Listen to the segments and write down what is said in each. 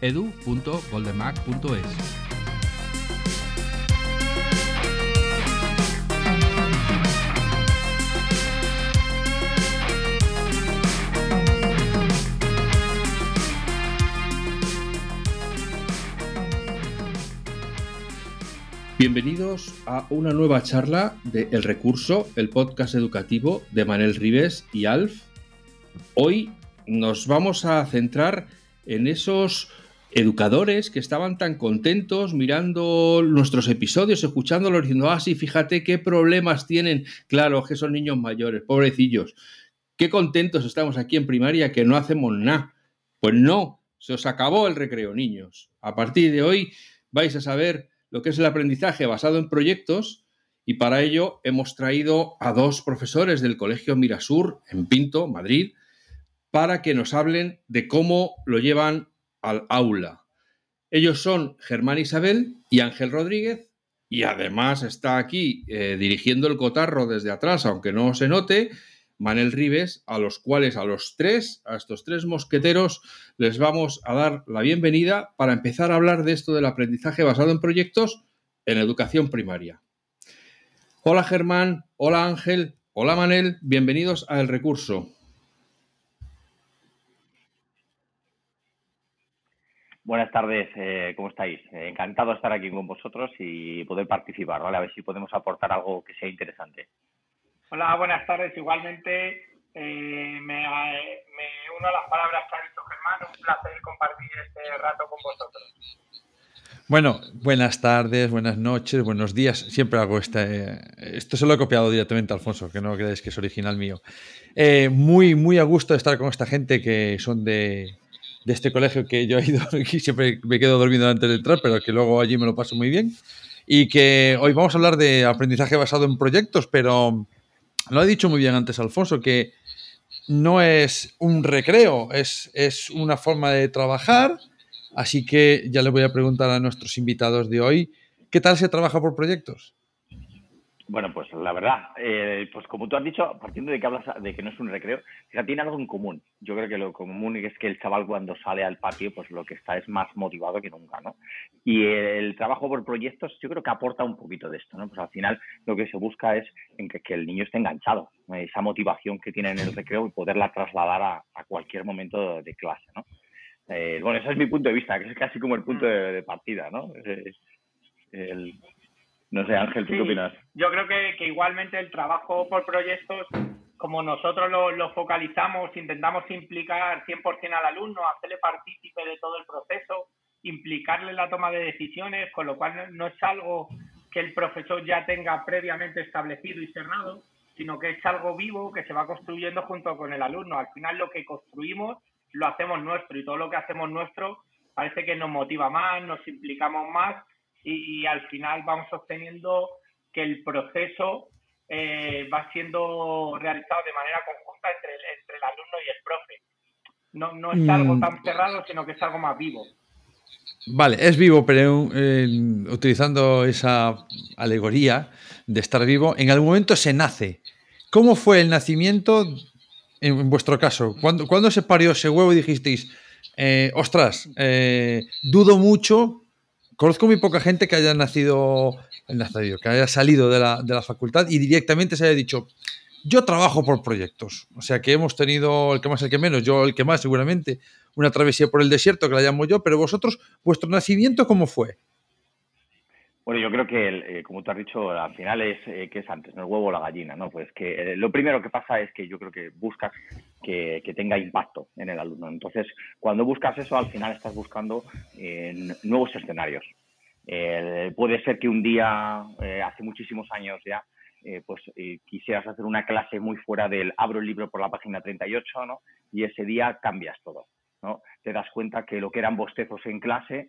edu.goldenmac.es. Bienvenidos a una nueva charla de El Recurso, el podcast educativo de Manel Rives y Alf. Hoy nos vamos a centrar en esos educadores que estaban tan contentos mirando nuestros episodios, escuchándolos, diciendo, ah, sí, fíjate qué problemas tienen. Claro, que son niños mayores, pobrecillos. Qué contentos estamos aquí en primaria que no hacemos nada. Pues no, se os acabó el recreo, niños. A partir de hoy vais a saber lo que es el aprendizaje basado en proyectos y para ello hemos traído a dos profesores del Colegio Mirasur en Pinto, Madrid, para que nos hablen de cómo lo llevan al aula. Ellos son Germán Isabel y Ángel Rodríguez y además está aquí eh, dirigiendo el cotarro desde atrás, aunque no se note, Manel Rives, a los cuales a los tres, a estos tres mosqueteros, les vamos a dar la bienvenida para empezar a hablar de esto del aprendizaje basado en proyectos en educación primaria. Hola Germán, hola Ángel, hola Manel, bienvenidos a El Recurso. Buenas tardes, eh, ¿cómo estáis? Eh, encantado de estar aquí con vosotros y poder participar, ¿vale? A ver si podemos aportar algo que sea interesante. Hola, buenas tardes. Igualmente eh, me, uno a las palabras que ha dicho Germán. Un placer compartir este rato con vosotros. Bueno, buenas tardes, buenas noches, buenos días. Siempre hago este. Esto se lo he copiado directamente a Alfonso, que no creáis que es original mío. Eh, muy, muy a gusto de estar con esta gente que son de, de este colegio que yo he ido y siempre me quedo dormido antes de entrar, pero que luego allí me lo paso muy bien. Y que hoy vamos a hablar de aprendizaje basado en proyectos, pero lo ha dicho muy bien antes Alfonso, que no es un recreo, es, es una forma de trabajar. Así que ya le voy a preguntar a nuestros invitados de hoy, ¿qué tal se trabaja por proyectos? Bueno, pues la verdad, eh, pues como tú has dicho, partiendo de que hablas de que no es un recreo, sea, tiene algo en común. Yo creo que lo común es que el chaval cuando sale al patio, pues lo que está es más motivado que nunca, ¿no? Y el trabajo por proyectos, yo creo que aporta un poquito de esto, ¿no? Pues al final lo que se busca es en que, el niño esté enganchado, esa motivación que tiene en el recreo y poderla trasladar a, cualquier momento de, clase, ¿no? Eh, bueno, ese es mi punto de vista, que es casi como el punto de, partida, ¿no? el, no sé, Ángel, ¿tú qué opinas? Yo creo que, igualmente el trabajo por proyectos, como nosotros lo, focalizamos, intentamos implicar 100% al alumno, hacerle partícipe de todo el proceso, implicarle en la toma de decisiones, con lo cual no es algo que el profesor ya tenga previamente establecido y cerrado, sino que es algo vivo que se va construyendo junto con el alumno. Al final lo que construimos lo hacemos nuestro y todo lo que hacemos nuestro parece que nos motiva más, nos implicamos más y, al final vamos obteniendo que el proceso eh, va siendo realizado de manera conjunta entre el, entre el alumno y el profe. No, no es algo mm. tan cerrado, sino que es algo más vivo. Vale, es vivo, pero eh, utilizando esa alegoría de estar vivo, en algún momento se nace. ¿Cómo fue el nacimiento en, vuestro caso? ¿Cuándo, ¿Cuándo, se parió ese huevo y dijisteis, eh, ostras, dudo mucho conozco muy poca gente que haya nacido, que haya salido de la, de la facultad y directamente se haya dicho, yo trabajo por proyectos. O sea que hemos tenido el que más, el que menos, yo el que más seguramente, una travesía por el desierto que la llamo yo, pero vosotros, vuestro nacimiento, ¿cómo fue? Bueno, yo creo que, eh, como tú has dicho, al final es eh, que es antes, ¿no? el huevo o la gallina, ¿no? Pues que eh, lo primero que pasa es que yo creo que buscas que, tenga impacto en el alumno. Entonces, cuando buscas eso, al final estás buscando nuevos escenarios. puede ser que un día, hace muchísimos años ya, pues quisieras hacer una clase muy fuera del abro el libro por la página 38, ¿no? Y ese día cambias todo, ¿no? Te das cuenta que lo que eran bostezos en clase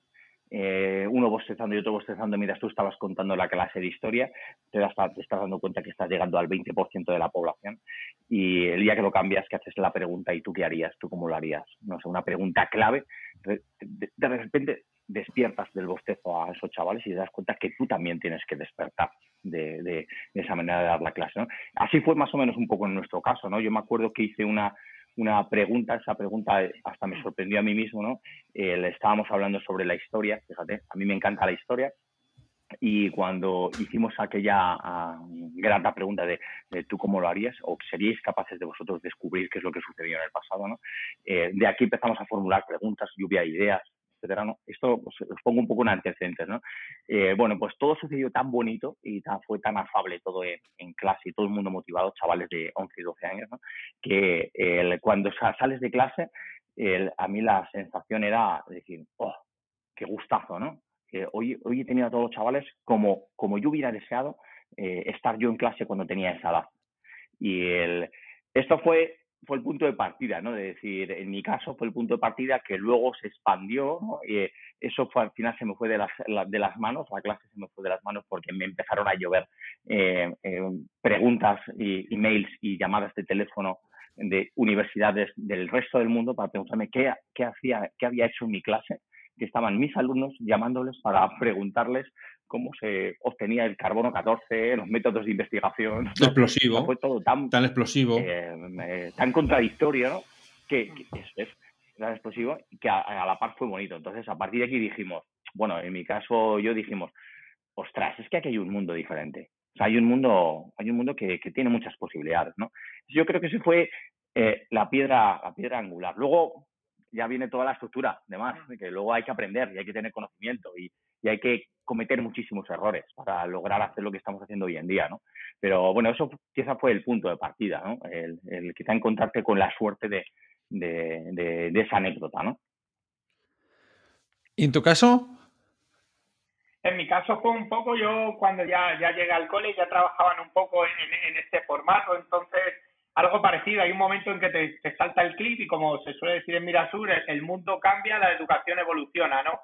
eh, uno bostezando y otro bostezando mientras tú estabas contando la clase de historia, te, te estás dando cuenta que estás llegando al 20% de la población y el día que lo cambias, que haces la pregunta ¿y tú qué harías? ¿Tú cómo lo harías? No sé, una pregunta clave, de, repente despiertas del bostezo a esos chavales y te das cuenta que tú también tienes que despertar de, esa manera de dar la clase. Así fue más o menos un poco en nuestro caso. ¿no? Yo me acuerdo que hice una, una pregunta, esa pregunta hasta me sorprendió a mí mismo, ¿no? Eh, le estábamos hablando sobre la historia, fíjate, a mí me encanta la historia, y cuando hicimos aquella uh, grata pregunta de, tú cómo lo harías o seríais capaces de vosotros descubrir qué es lo que sucedió en el pasado, ¿no? Eh, de aquí empezamos a formular preguntas, lluvia de ideas, esto pues, os pongo un poco en antecedentes, ¿no? Eh, bueno, pues todo sucedió tan bonito y tan, fue tan afable todo en, clase y todo el mundo motivado, chavales de 11 y 12 años, ¿no? Que cuando sales de clase, a mí la sensación era decir, oh, qué gustazo, ¿no? Que hoy, hoy he tenido a todos los chavales como, como yo hubiera deseado eh, estar yo en clase cuando tenía esa edad. Y el, esto fue fue el punto de partida, ¿no? De decir, en mi caso fue el punto de partida que luego se expandió, Y eso fue al final se me fue de las, de las manos, la clase se me fue de las manos porque me empezaron a llover eh, eh, preguntas, y, emails y llamadas de teléfono de universidades del resto del mundo para preguntarme qué, qué, hacía, qué había hecho en mi clase, que estaban mis alumnos llamándoles para preguntarles cómo se obtenía el carbono 14, los métodos de investigación. Explosivo. fue todo tan, tan explosivo. Eh, tan contradictorio, ¿no? Que, es, tan explosivo que a, la par fue bonito. Entonces, a partir de aquí dijimos, bueno, en mi caso yo dijimos, ostras, es que aquí hay un mundo diferente. O sea, hay un mundo, hay un mundo que, que tiene muchas posibilidades, ¿no? Yo creo que ese fue eh, la piedra, la piedra angular. Luego ya viene toda la estructura, además, que luego hay que aprender y hay que tener conocimiento y, y hay que cometer muchísimos errores para lograr hacer lo que estamos haciendo hoy en día, ¿no? Pero bueno, eso quizá fue el punto de partida, ¿no? El, el quizá encontrarte con la suerte de, de, esa anécdota, ¿no? ¿Y en tu caso? En mi caso fue un poco, yo cuando ya, ya llegué al cole ya trabajaban un poco en, en, este formato, entonces algo parecido, hay un momento en que te, te salta el clip y como se suele decir en Mirasur, el mundo cambia, la educación evoluciona, ¿no?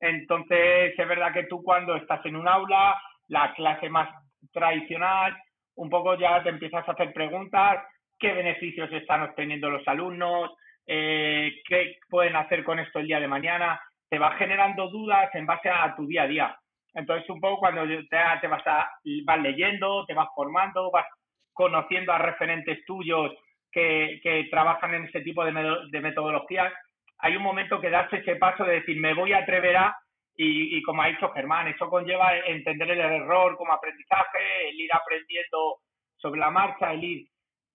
Entonces, es verdad que tú cuando estás en un aula, la clase más tradicional, un poco ya te empiezas a hacer preguntas, qué beneficios están obteniendo los alumnos, eh, qué pueden hacer con esto el día de mañana, te va generando dudas en base a tu día a día. Entonces, un poco cuando te, vas, a, vas leyendo, te vas formando, vas conociendo a referentes tuyos que, que trabajan en ese tipo de, de metodologías, hay un momento que darse ese paso de decir, me voy a atrever a, y, como ha dicho Germán, eso conlleva entender el error como aprendizaje, el ir aprendiendo sobre la marcha, el ir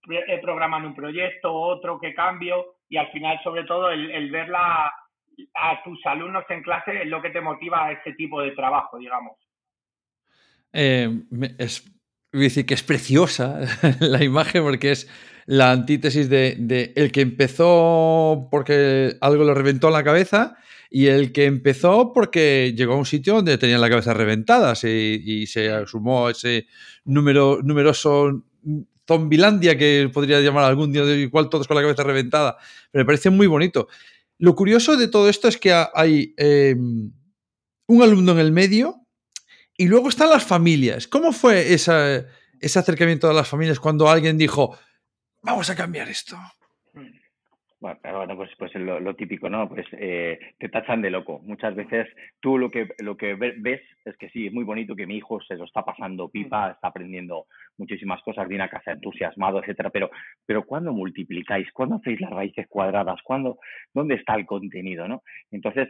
eh, programando un proyecto, otro que cambio, y al final, sobre todo, el, ver a tus alumnos en clase es lo que te motiva a ese tipo de trabajo, digamos. Eh, es, decir que es preciosa la imagen porque es la antítesis de, el que empezó porque algo le reventó en la cabeza y el que empezó porque llegó a un sitio donde tenía la cabeza reventada y, se sumó ese número numeroso zombilandia que podría llamar algún día igual todos con la cabeza reventada. Pero me parece muy bonito. Lo curioso de todo esto es que hay em, un alumno en el medio y luego están las familias. ¿Cómo fue ese acercamiento de las familias cuando alguien dijo, vamos a cambiar esto. Bueno, pues, pues lo, típico, ¿no? Pues eh, te tachan de loco. Muchas veces tú lo que, lo que ves es que sí, es muy bonito que mi hijo se lo está pasando pipa, mm. está aprendiendo muchísimas cosas, viene a casa entusiasmado, etcétera, pero, pero ¿cuándo multiplicáis? ¿Cuándo hacéis las raíces cuadradas? ¿Cuándo, ¿Dónde está el contenido, no? Entonces,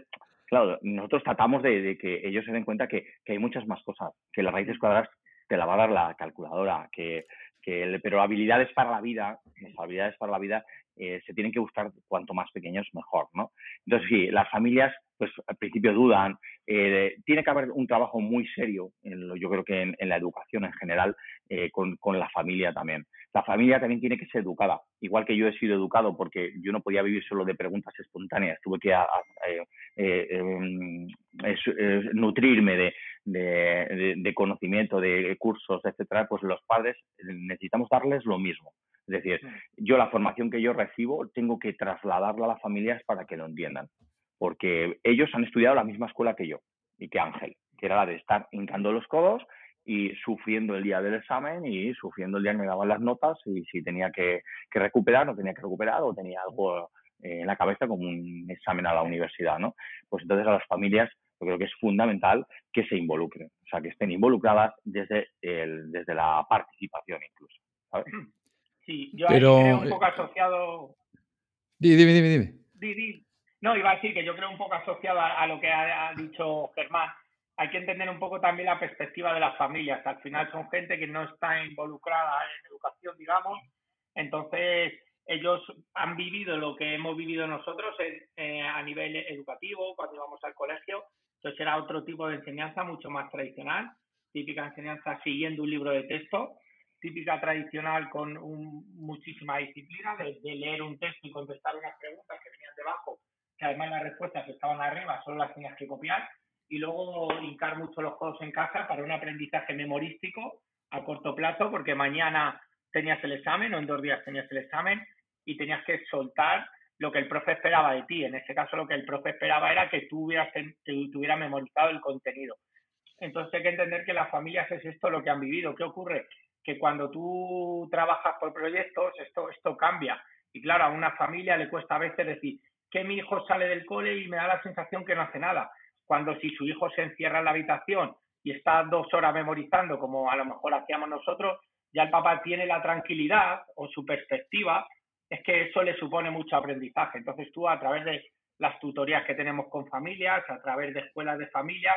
claro, nosotros tratamos de, que ellos se den cuenta que, que hay muchas más cosas, que las raíces cuadradas te la va a dar la calculadora, que que, pero habilidades para la vida, las habilidades para la vida eh, se tienen que buscar cuanto más pequeños mejor, ¿no? Entonces sí, las familias pues al principio dudan, eh, tiene que haber un trabajo muy serio, en lo, yo creo que en, la educación en general, eh, con, la familia también. La familia también tiene que ser educada, igual que yo he sido educado porque yo no podía vivir solo de preguntas espontáneas, tuve que em, nutrirme de, de, de, conocimiento, de cursos, etcétera, pues los padres necesitamos darles lo mismo. Es decir, yo la formación que yo recibo tengo que trasladarla a las familias para que lo entiendan porque ellos han estudiado la misma escuela que yo y que Ángel, que era la de estar hincando los codos y sufriendo el día del examen y sufriendo el día que me daban las notas y si tenía que, recuperar, no tenía que recuperar o tenía algo eh, en la cabeza como un examen a la universidad, ¿no? Pues entonces a las familias yo creo que es fundamental que se involucren, o sea, que estén involucradas desde, el, desde la participación incluso, ¿sabes? Sí, yo Pero... creo un poco asociado... Dime, dime, dime. No, iba a decir que yo creo un poco asociado a, lo que ha dicho Germán, hay que entender un poco también la perspectiva de las familias. Al final son gente que no está involucrada en educación, digamos. Entonces, ellos han vivido lo que hemos vivido nosotros eh, a nivel educativo, cuando íbamos al colegio. Entonces, era otro tipo de enseñanza mucho más tradicional, típica enseñanza siguiendo un libro de texto, típica tradicional con muchísima disciplina, de, leer un texto y contestar unas preguntas que venían debajo, que además las respuestas estaban arriba, solo las tenías que copiar y luego hincar mucho los codos en casa para un aprendizaje memorístico a corto plazo, porque mañana tenías el examen o en dos días tenías el examen y tenías que soltar lo que el profe esperaba de ti. En este caso, lo que el profe esperaba era que tú hubieras, que tuvieras memorizado el contenido. Entonces hay que entender que las familias es esto lo que han vivido. ¿Qué ocurre? Que cuando tú trabajas por proyectos, esto, esto cambia. Y claro, a una familia le cuesta a veces decir que mi hijo sale del cole y me da la sensación que no hace nada cuando si su hijo se encierra en la habitación y está dos horas memorizando, como a lo mejor hacíamos nosotros, ya el papá tiene la tranquilidad o su perspectiva, es que eso le supone mucho aprendizaje. Entonces tú a través de las tutorías que tenemos con familias, a través de escuelas de familias,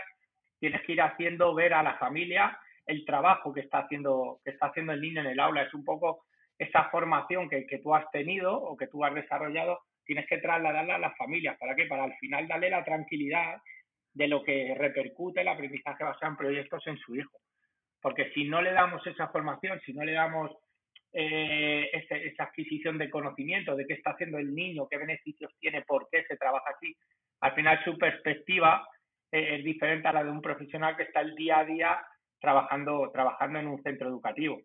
tienes que ir haciendo ver a la familia el trabajo que está haciendo, que está haciendo el niño en el aula. Es un poco esa formación que, que tú has tenido o que tú has desarrollado, tienes que trasladarla a las familias. ¿Para qué? Para al final darle la tranquilidad de lo que repercute el aprendizaje basado en proyectos en su hijo. Porque si no le damos esa formación, si no le damos eh, esa adquisición de conocimiento de qué está haciendo el niño, qué beneficios tiene, por qué se trabaja así, al final su perspectiva eh, es diferente a la de un profesional que está el día a día trabajando, trabajando en un centro educativo.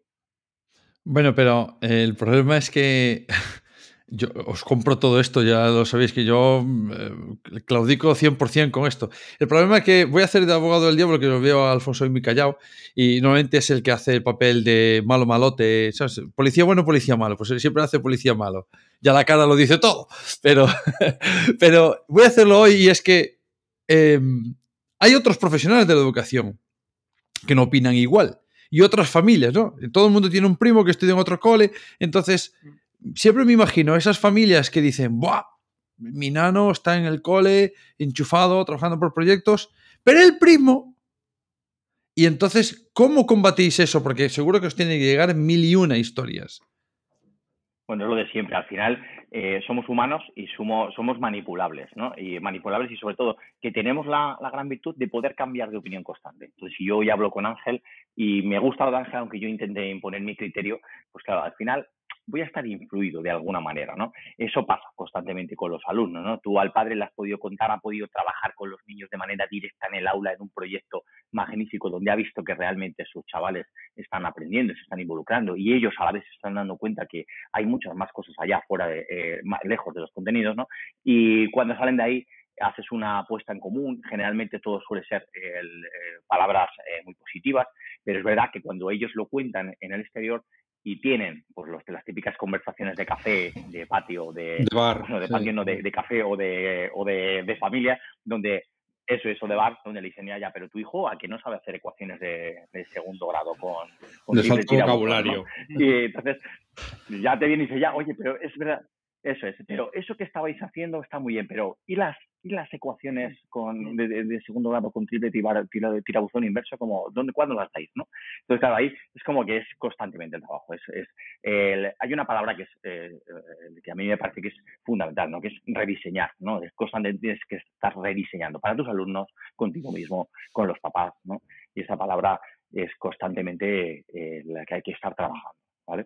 Bueno, pero el problema es que Yo os compro todo esto, ya lo sabéis que yo eh, claudico 100% con esto. El problema es que voy a hacer de abogado del diablo, que lo veo a Alfonso y mi callao, y normalmente es el que hace el papel de malo malote. Policía bueno, policía malo, pues siempre hace policía malo. Ya la cara lo dice todo, pero, pero voy a hacerlo hoy y es que em, hay otros profesionales de la educación que no opinan igual y otras familias, ¿no? Todo el mundo tiene un primo que estudia en otro cole, entonces siempre me imagino esas familias que dicen, ¡buah! Mi nano está en el cole, enchufado, trabajando por proyectos, pero el primo. Y entonces, ¿cómo combatís eso? Porque seguro que os tiene que llegar mil y una historias. Bueno, es lo de siempre. Al final eh, somos humanos y somos, manipulables, ¿no? Y manipulables y sobre todo que tenemos la, la, gran virtud de poder cambiar de opinión constante. Entonces, si yo hoy hablo con Ángel y me gusta lo de Ángel, aunque yo intente imponer mi criterio, pues claro, al final voy a estar influido de alguna manera, ¿no? Eso pasa constantemente con los alumnos, ¿no? Tú al padre le has podido contar, ha podido trabajar con los niños de manera directa en el aula en un proyecto magnífico donde ha visto que realmente sus chavales están aprendiendo, se están involucrando y ellos a la vez se están dando cuenta que hay muchas más cosas allá fuera de, eh, lejos de los contenidos, ¿no? Y cuando salen de ahí haces una apuesta en común, generalmente todo suele ser eh, palabras eh, muy positivas, pero es verdad que cuando ellos lo cuentan en el exterior y tienen pues los, las típicas conversaciones de café, de patio, de, de bar, de, patio, de, de, café o de, o de, de familia, donde eso, eso de bar, donde le dicen, ya, pero tu hijo a que no sabe hacer ecuaciones de, segundo grado con, con de vocabulario. Y entonces ya te viene y dice, ya, oye, pero es verdad, eso es, pero eso que estabais haciendo está muy bien, pero ¿y las, y las ecuaciones con, de, segundo grado con triple tirabuzón inverso? Como, ¿dónde, ¿Cuándo las dais? ¿no? Entonces, claro, ahí es como que es constantemente el trabajo. Es, es hay una palabra que, es, eh, eh, que a mí me parece que es fundamental, ¿no? que es rediseñar. ¿no? Es constantemente tienes que estar rediseñando para tus alumnos, contigo mismo, con los papás. ¿no? Y esa palabra es constantemente eh, la que hay que estar trabajando. ¿vale?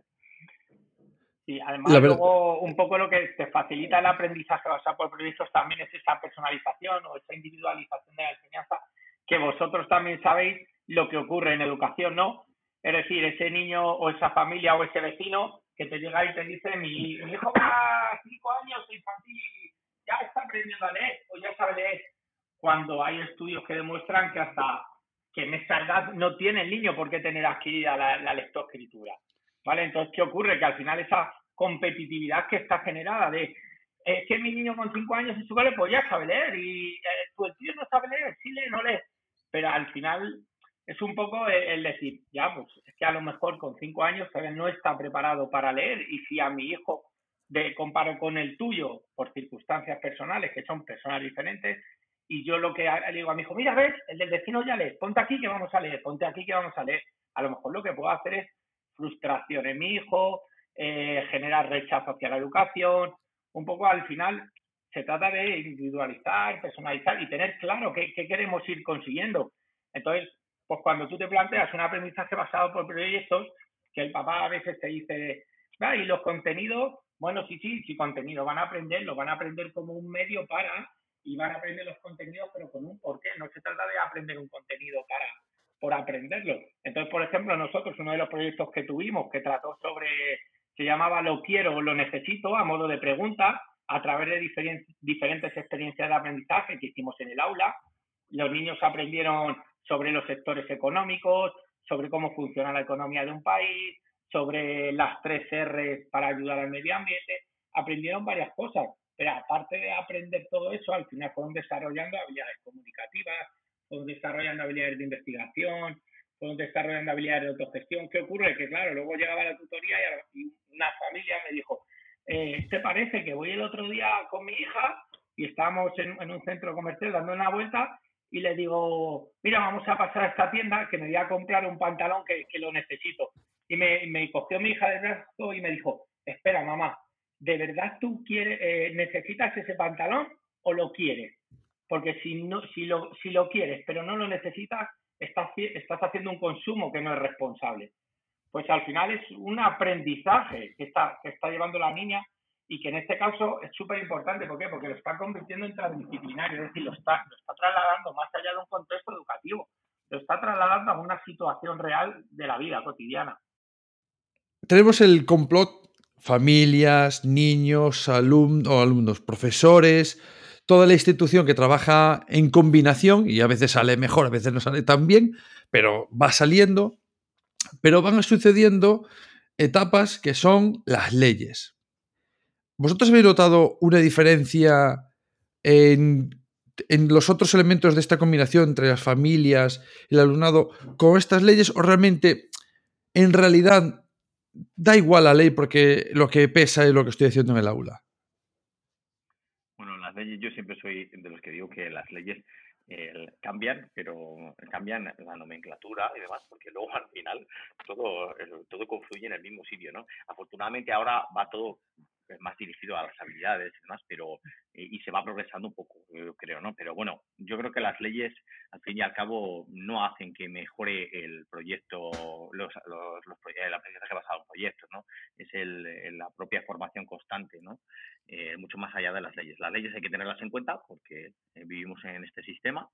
Sí, además luego un poco lo que te facilita el aprendizaje basado por proyectos también es esa personalización o esa individualización de la enseñanza, que vosotros también sabéis lo que ocurre en educación, ¿no? Es decir, ese niño o esa familia o ese vecino que te llega y te dice, mi, hijo va a cinco años infantil, ya está aprendiendo a leer o ya sabe leer. Cuando hay estudios que demuestran que hasta que en esa edad no tiene el niño por qué tener adquirida la, la lectoescritura. ¿Vale? Entonces, ¿qué ocurre? Que al final esa competitividad que está generada de es que mi niño con cinco años en su cole pues ya sabe leer y eh, tu tío no sabe leer, sí lee, no lee. Pero al final es un poco el, decir, ya, pues es que a lo mejor con cinco años todavía no está preparado para leer y si a mi hijo de comparo con el tuyo por circunstancias personales, que son personas diferentes, y yo lo que le digo a mi hijo, mira, ves, el del vecino ya lee, ponte aquí que vamos a leer, ponte aquí que vamos a leer. A lo mejor lo que puedo hacer es frustración en mi hijo, eh, generar rechazo hacia la educación, un poco al final se trata de individualizar, personalizar y tener claro qué, queremos ir consiguiendo. Entonces, pues cuando tú te planteas un aprendizaje basado por proyectos, que el papá a veces te dice, ah, y los contenidos, bueno, sí, sí, sí, contenido, van a aprender, lo van a aprender como un medio para, y van a aprender los contenidos, pero con un porqué. No se trata de aprender un contenido para, por aprenderlo. Entonces, por ejemplo, nosotros, uno de los proyectos que tuvimos que trató sobre se llamaba Lo quiero o lo necesito, a modo de pregunta, a través de diferentes experiencias de aprendizaje que hicimos en el aula. Los niños aprendieron sobre los sectores económicos, sobre cómo funciona la economía de un país, sobre las tres R para ayudar al medio ambiente. Aprendieron varias cosas, pero aparte de aprender todo eso, al final fueron desarrollando habilidades comunicativas, fueron desarrollando habilidades de investigación, fueron desarrollando habilidades de autogestión. ¿Qué ocurre? Que claro, luego llegaba la tutoría y una familia me dijo, eh, ¿te parece que voy el otro día con mi hija y estamos en, un centro comercial dando una vuelta y le digo, mira, vamos a pasar a esta tienda que me voy a comprar un pantalón que, lo necesito. Y me, me, cogió mi hija de brazo y me dijo, espera, mamá, ¿de verdad tú quieres, eh, necesitas ese pantalón o lo quieres? Porque si, no, si, lo, si lo quieres pero no lo necesitas, estás, estás haciendo un consumo que no es responsable pues al final es un aprendizaje que está, que está llevando la niña y que en este caso es súper importante. ¿Por qué? Porque lo está convirtiendo en transdisciplinario, es decir, lo está, lo está trasladando más allá de un contexto educativo, lo está trasladando a una situación real de la vida cotidiana. Tenemos el complot familias, niños, alumnos, alumnos, profesores, toda la institución que trabaja en combinación y a veces sale mejor, a veces no sale tan bien, pero va saliendo pero van sucediendo etapas que son las leyes. ¿Vosotros habéis notado una diferencia en, los otros elementos de esta combinación entre las familias el alumnado con estas leyes o realmente en realidad da igual la ley porque lo que pesa es lo que estoy haciendo en el aula? Leyes, yo siempre soy de los que digo que las leyes cambian, pero cambian la nomenclatura y demás, porque luego al final todo, todo confluye en el mismo sitio, ¿no? Afortunadamente ahora va todo más dirigido a las habilidades y demás, pero y, se va progresando un poco, yo creo, ¿no? Pero bueno, yo creo que las leyes, al fin y al cabo, no hacen que mejore el proyecto, los, los, los el aprendizaje basado en proyectos, ¿no? Es el, la propia formación constante, ¿no? Eh, mucho más allá de las leyes. Las leyes hay que tenerlas en cuenta porque eh, vivimos en este sistema,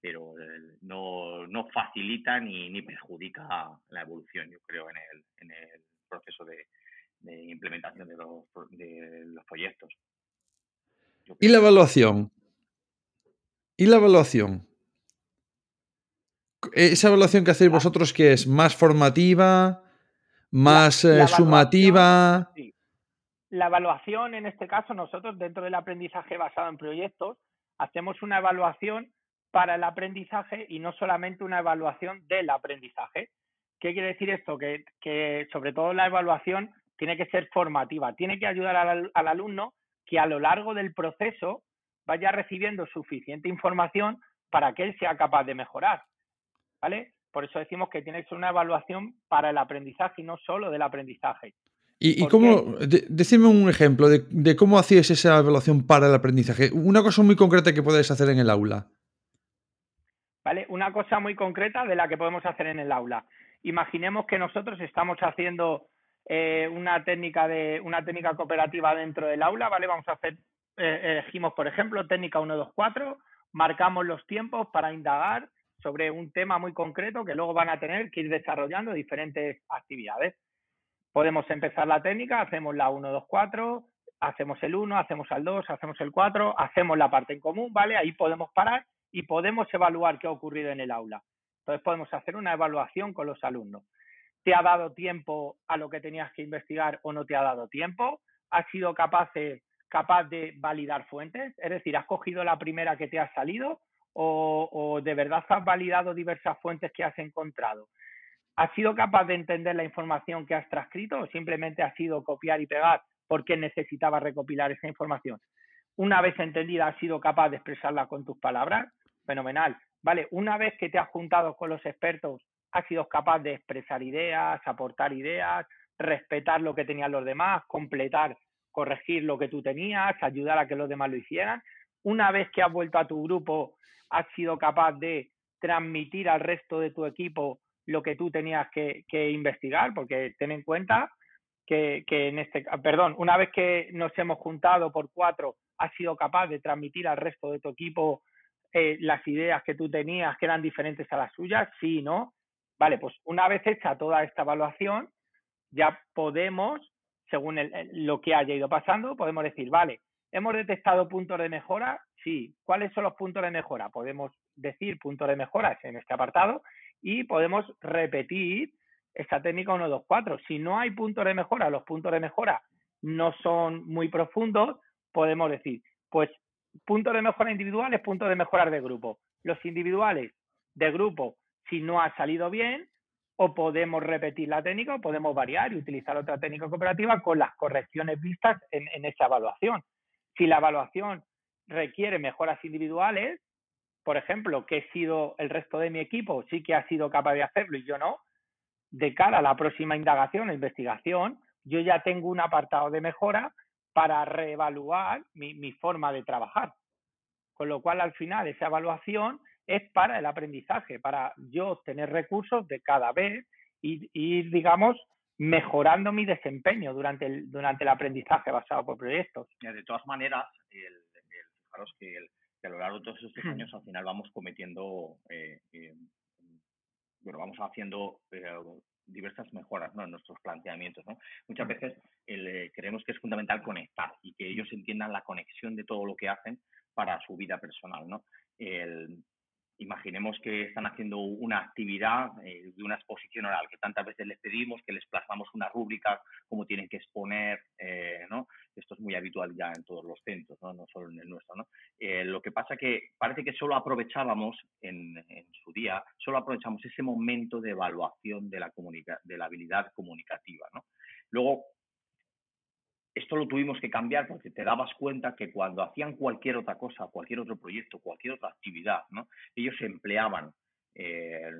pero eh, no, no facilita ni, ni perjudica la evolución, yo creo, en el, en el proceso de, de implementación de los, de los proyectos. ¿Y la evaluación? ¿Y la evaluación? Esa evaluación que hacéis vosotros, que es más formativa, más eh, sumativa. La evaluación, en este caso, nosotros dentro del aprendizaje basado en proyectos, hacemos una evaluación para el aprendizaje y no solamente una evaluación del aprendizaje. ¿Qué quiere decir esto? Que, que sobre todo la evaluación tiene que ser formativa, tiene que ayudar al, alumno que a lo largo del proceso vaya recibiendo suficiente información para que él sea capaz de mejorar. ¿Vale? Por eso decimos que tiene que ser una evaluación para el aprendizaje y no solo del aprendizaje. ¿Y, cómo, decime un ejemplo de, cómo hacías esa evaluación para el aprendizaje? Una cosa muy concreta que podéis hacer en el aula. ¿Vale? Una cosa muy concreta de la que podemos hacer en el aula. Imaginemos que nosotros estamos haciendo eh, una técnica de una técnica cooperativa dentro del aula, ¿vale? Vamos a hacer, eh, elegimos, por ejemplo, técnica 1, 2, 4, marcamos los tiempos para indagar sobre un tema muy concreto que luego van a tener que ir desarrollando diferentes actividades. Podemos empezar la técnica, hacemos la 1, 2, 4, hacemos el 1, hacemos el 2, hacemos el 4, hacemos la parte en común, ¿vale? Ahí podemos parar y podemos evaluar qué ha ocurrido en el aula. Entonces podemos hacer una evaluación con los alumnos. ¿Te ha dado tiempo a lo que tenías que investigar o no te ha dado tiempo? ¿Has sido capaz de, capaz de validar fuentes? Es decir, ¿has cogido la primera que te ha salido o, o de verdad has validado diversas fuentes que has encontrado? ¿Has sido capaz de entender la información que has transcrito o simplemente has sido copiar y pegar porque necesitabas recopilar esa información? Una vez entendida, ¿has sido capaz de expresarla con tus palabras? Fenomenal. Vale, una vez que te has juntado con los expertos, has sido capaz de expresar ideas, aportar ideas, respetar lo que tenían los demás, completar, corregir lo que tú tenías, ayudar a que los demás lo hicieran. Una vez que has vuelto a tu grupo, has sido capaz de transmitir al resto de tu equipo lo que tú tenías que, investigar, porque ten en cuenta que, que, en este, perdón, una vez que nos hemos juntado por cuatro, has sido capaz de transmitir al resto de tu equipo eh, las ideas que tú tenías que eran diferentes a las suyas, sí, ¿no? Vale, pues una vez hecha toda esta evaluación, ya podemos, según lo que haya ido pasando, podemos decir, vale, ¿hemos detectado puntos de mejora? Sí. ¿Cuáles son los puntos de mejora? Podemos decir puntos de mejora en este apartado y podemos repetir esta técnica 1, 2, 4. Si no hay puntos de mejora, los puntos de mejora no son muy profundos, podemos decir, pues puntos de mejora individuales, puntos de mejora de grupo. Los individuales de grupo, si no ha salido bien, o podemos repetir la técnica o podemos variar y utilizar otra técnica cooperativa con las correcciones vistas en, en esa evaluación. Si la evaluación requiere mejoras individuales, por ejemplo, que he sido el resto de mi equipo, sí que ha sido capaz de hacerlo y yo no, de cara a la próxima indagación o investigación, yo ya tengo un apartado de mejora para reevaluar mi, forma de trabajar. Con lo cual, al final, esa evaluación es para el aprendizaje, para yo tener recursos de cada vez y ir, digamos, mejorando mi desempeño durante el, durante el aprendizaje basado por proyectos. De todas maneras, el, fijaros que, a lo largo de todos estos años al final vamos cometiendo, eh, eh, bueno, vamos haciendo eh, diversas mejoras ¿no? en nuestros planteamientos. ¿no? Muchas veces eh, creemos que es fundamental conectar y que ellos entiendan la conexión de todo lo que hacen para su vida personal. ¿no? El, imaginemos que están haciendo una actividad eh, de una exposición oral, que tantas veces les pedimos que les plasmamos una rúbrica, cómo tienen que exponer, eh, ¿no? Esto es muy habitual ya en todos los centros, no, no solo en el nuestro, ¿no? Eh, lo que pasa que parece que solo aprovechábamos en, su día, solo aprovechamos ese momento de evaluación de la, de la habilidad comunicativa, ¿no? Luego, esto lo tuvimos que cambiar porque te dabas cuenta que cuando hacían cualquier otra cosa, cualquier otro proyecto, cualquier otra actividad, ¿no? ellos empleaban eh,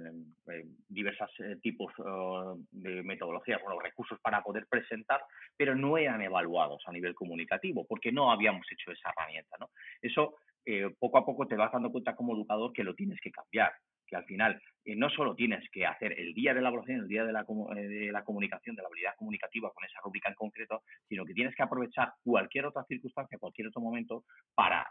diversos eh, tipos eh, de metodologías, bueno, recursos para poder presentar, pero no eran evaluados a nivel comunicativo porque no habíamos hecho esa herramienta. Eso poco a poco te vas dando cuenta como educador que lo tienes que cambiar que al final eh, no solo tienes que hacer el día de la evaluación, el día de la, eh, de la comunicación, de la habilidad comunicativa con esa rúbrica en concreto, sino que tienes que aprovechar cualquier otra circunstancia, cualquier otro momento para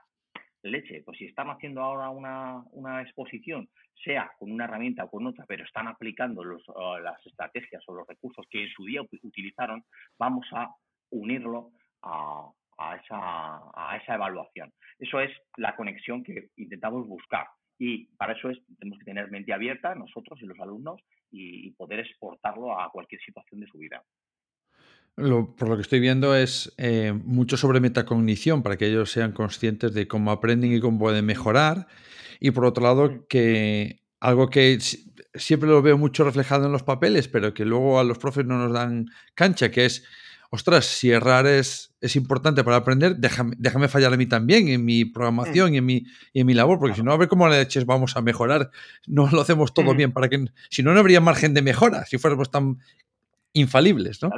leche, pues si están haciendo ahora una, una, exposición, sea con una herramienta o con otra, pero están aplicando los, las estrategias o los recursos que en su día utilizaron, vamos a unirlo a, a, esa, a esa evaluación. Eso es la conexión que intentamos buscar. Y para eso es, tenemos que tener mente abierta nosotros y los alumnos y, poder exportarlo a cualquier situación de su vida. por lo que estoy viendo es eh, mucho sobre metacognición para que ellos sean conscientes de cómo aprenden y cómo pueden mejorar. Y por otro lado, mm. que algo que siempre lo veo mucho reflejado en los papeles, pero que luego a los profes no nos dan cancha, que es ostras, si errar es, es importante para aprender, déjame, déjame, fallar a mí también en mi programación y, en mi, y en mi labor, porque si no, a ver cómo le eches vamos a mejorar. No lo hacemos todo bien, para que si no, no habría margen de mejora, si fuéramos tan infalibles, ¿no?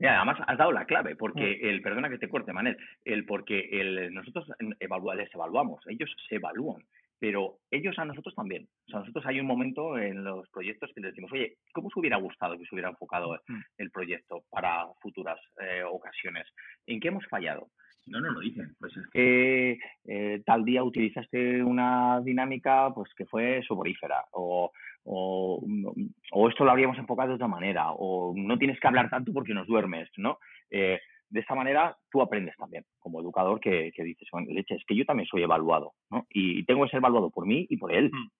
además has dado la clave, porque el, perdona que te corte, Manel, el porque el, nosotros les evaluamos, ellos se evalúan pero ellos a nosotros también. O sea, nosotros hay un momento en los proyectos que les decimos, oye, ¿cómo se hubiera gustado que se hubiera enfocado mm. el proyecto para futuras eh, ocasiones? ¿En qué hemos fallado? No nos lo dicen. Pues es que eh, tal día utilizaste una dinámica pues que fue soporífera o, o, o, esto lo habríamos enfocado de otra manera o no tienes que hablar tanto porque nos duermes, ¿no? Eh, de esa manera tú aprendes también, como educador, que, dices, bueno, leche, es que yo también soy evaluado, ¿no? Y, tengo que ser evaluado por mí y por él. Mm.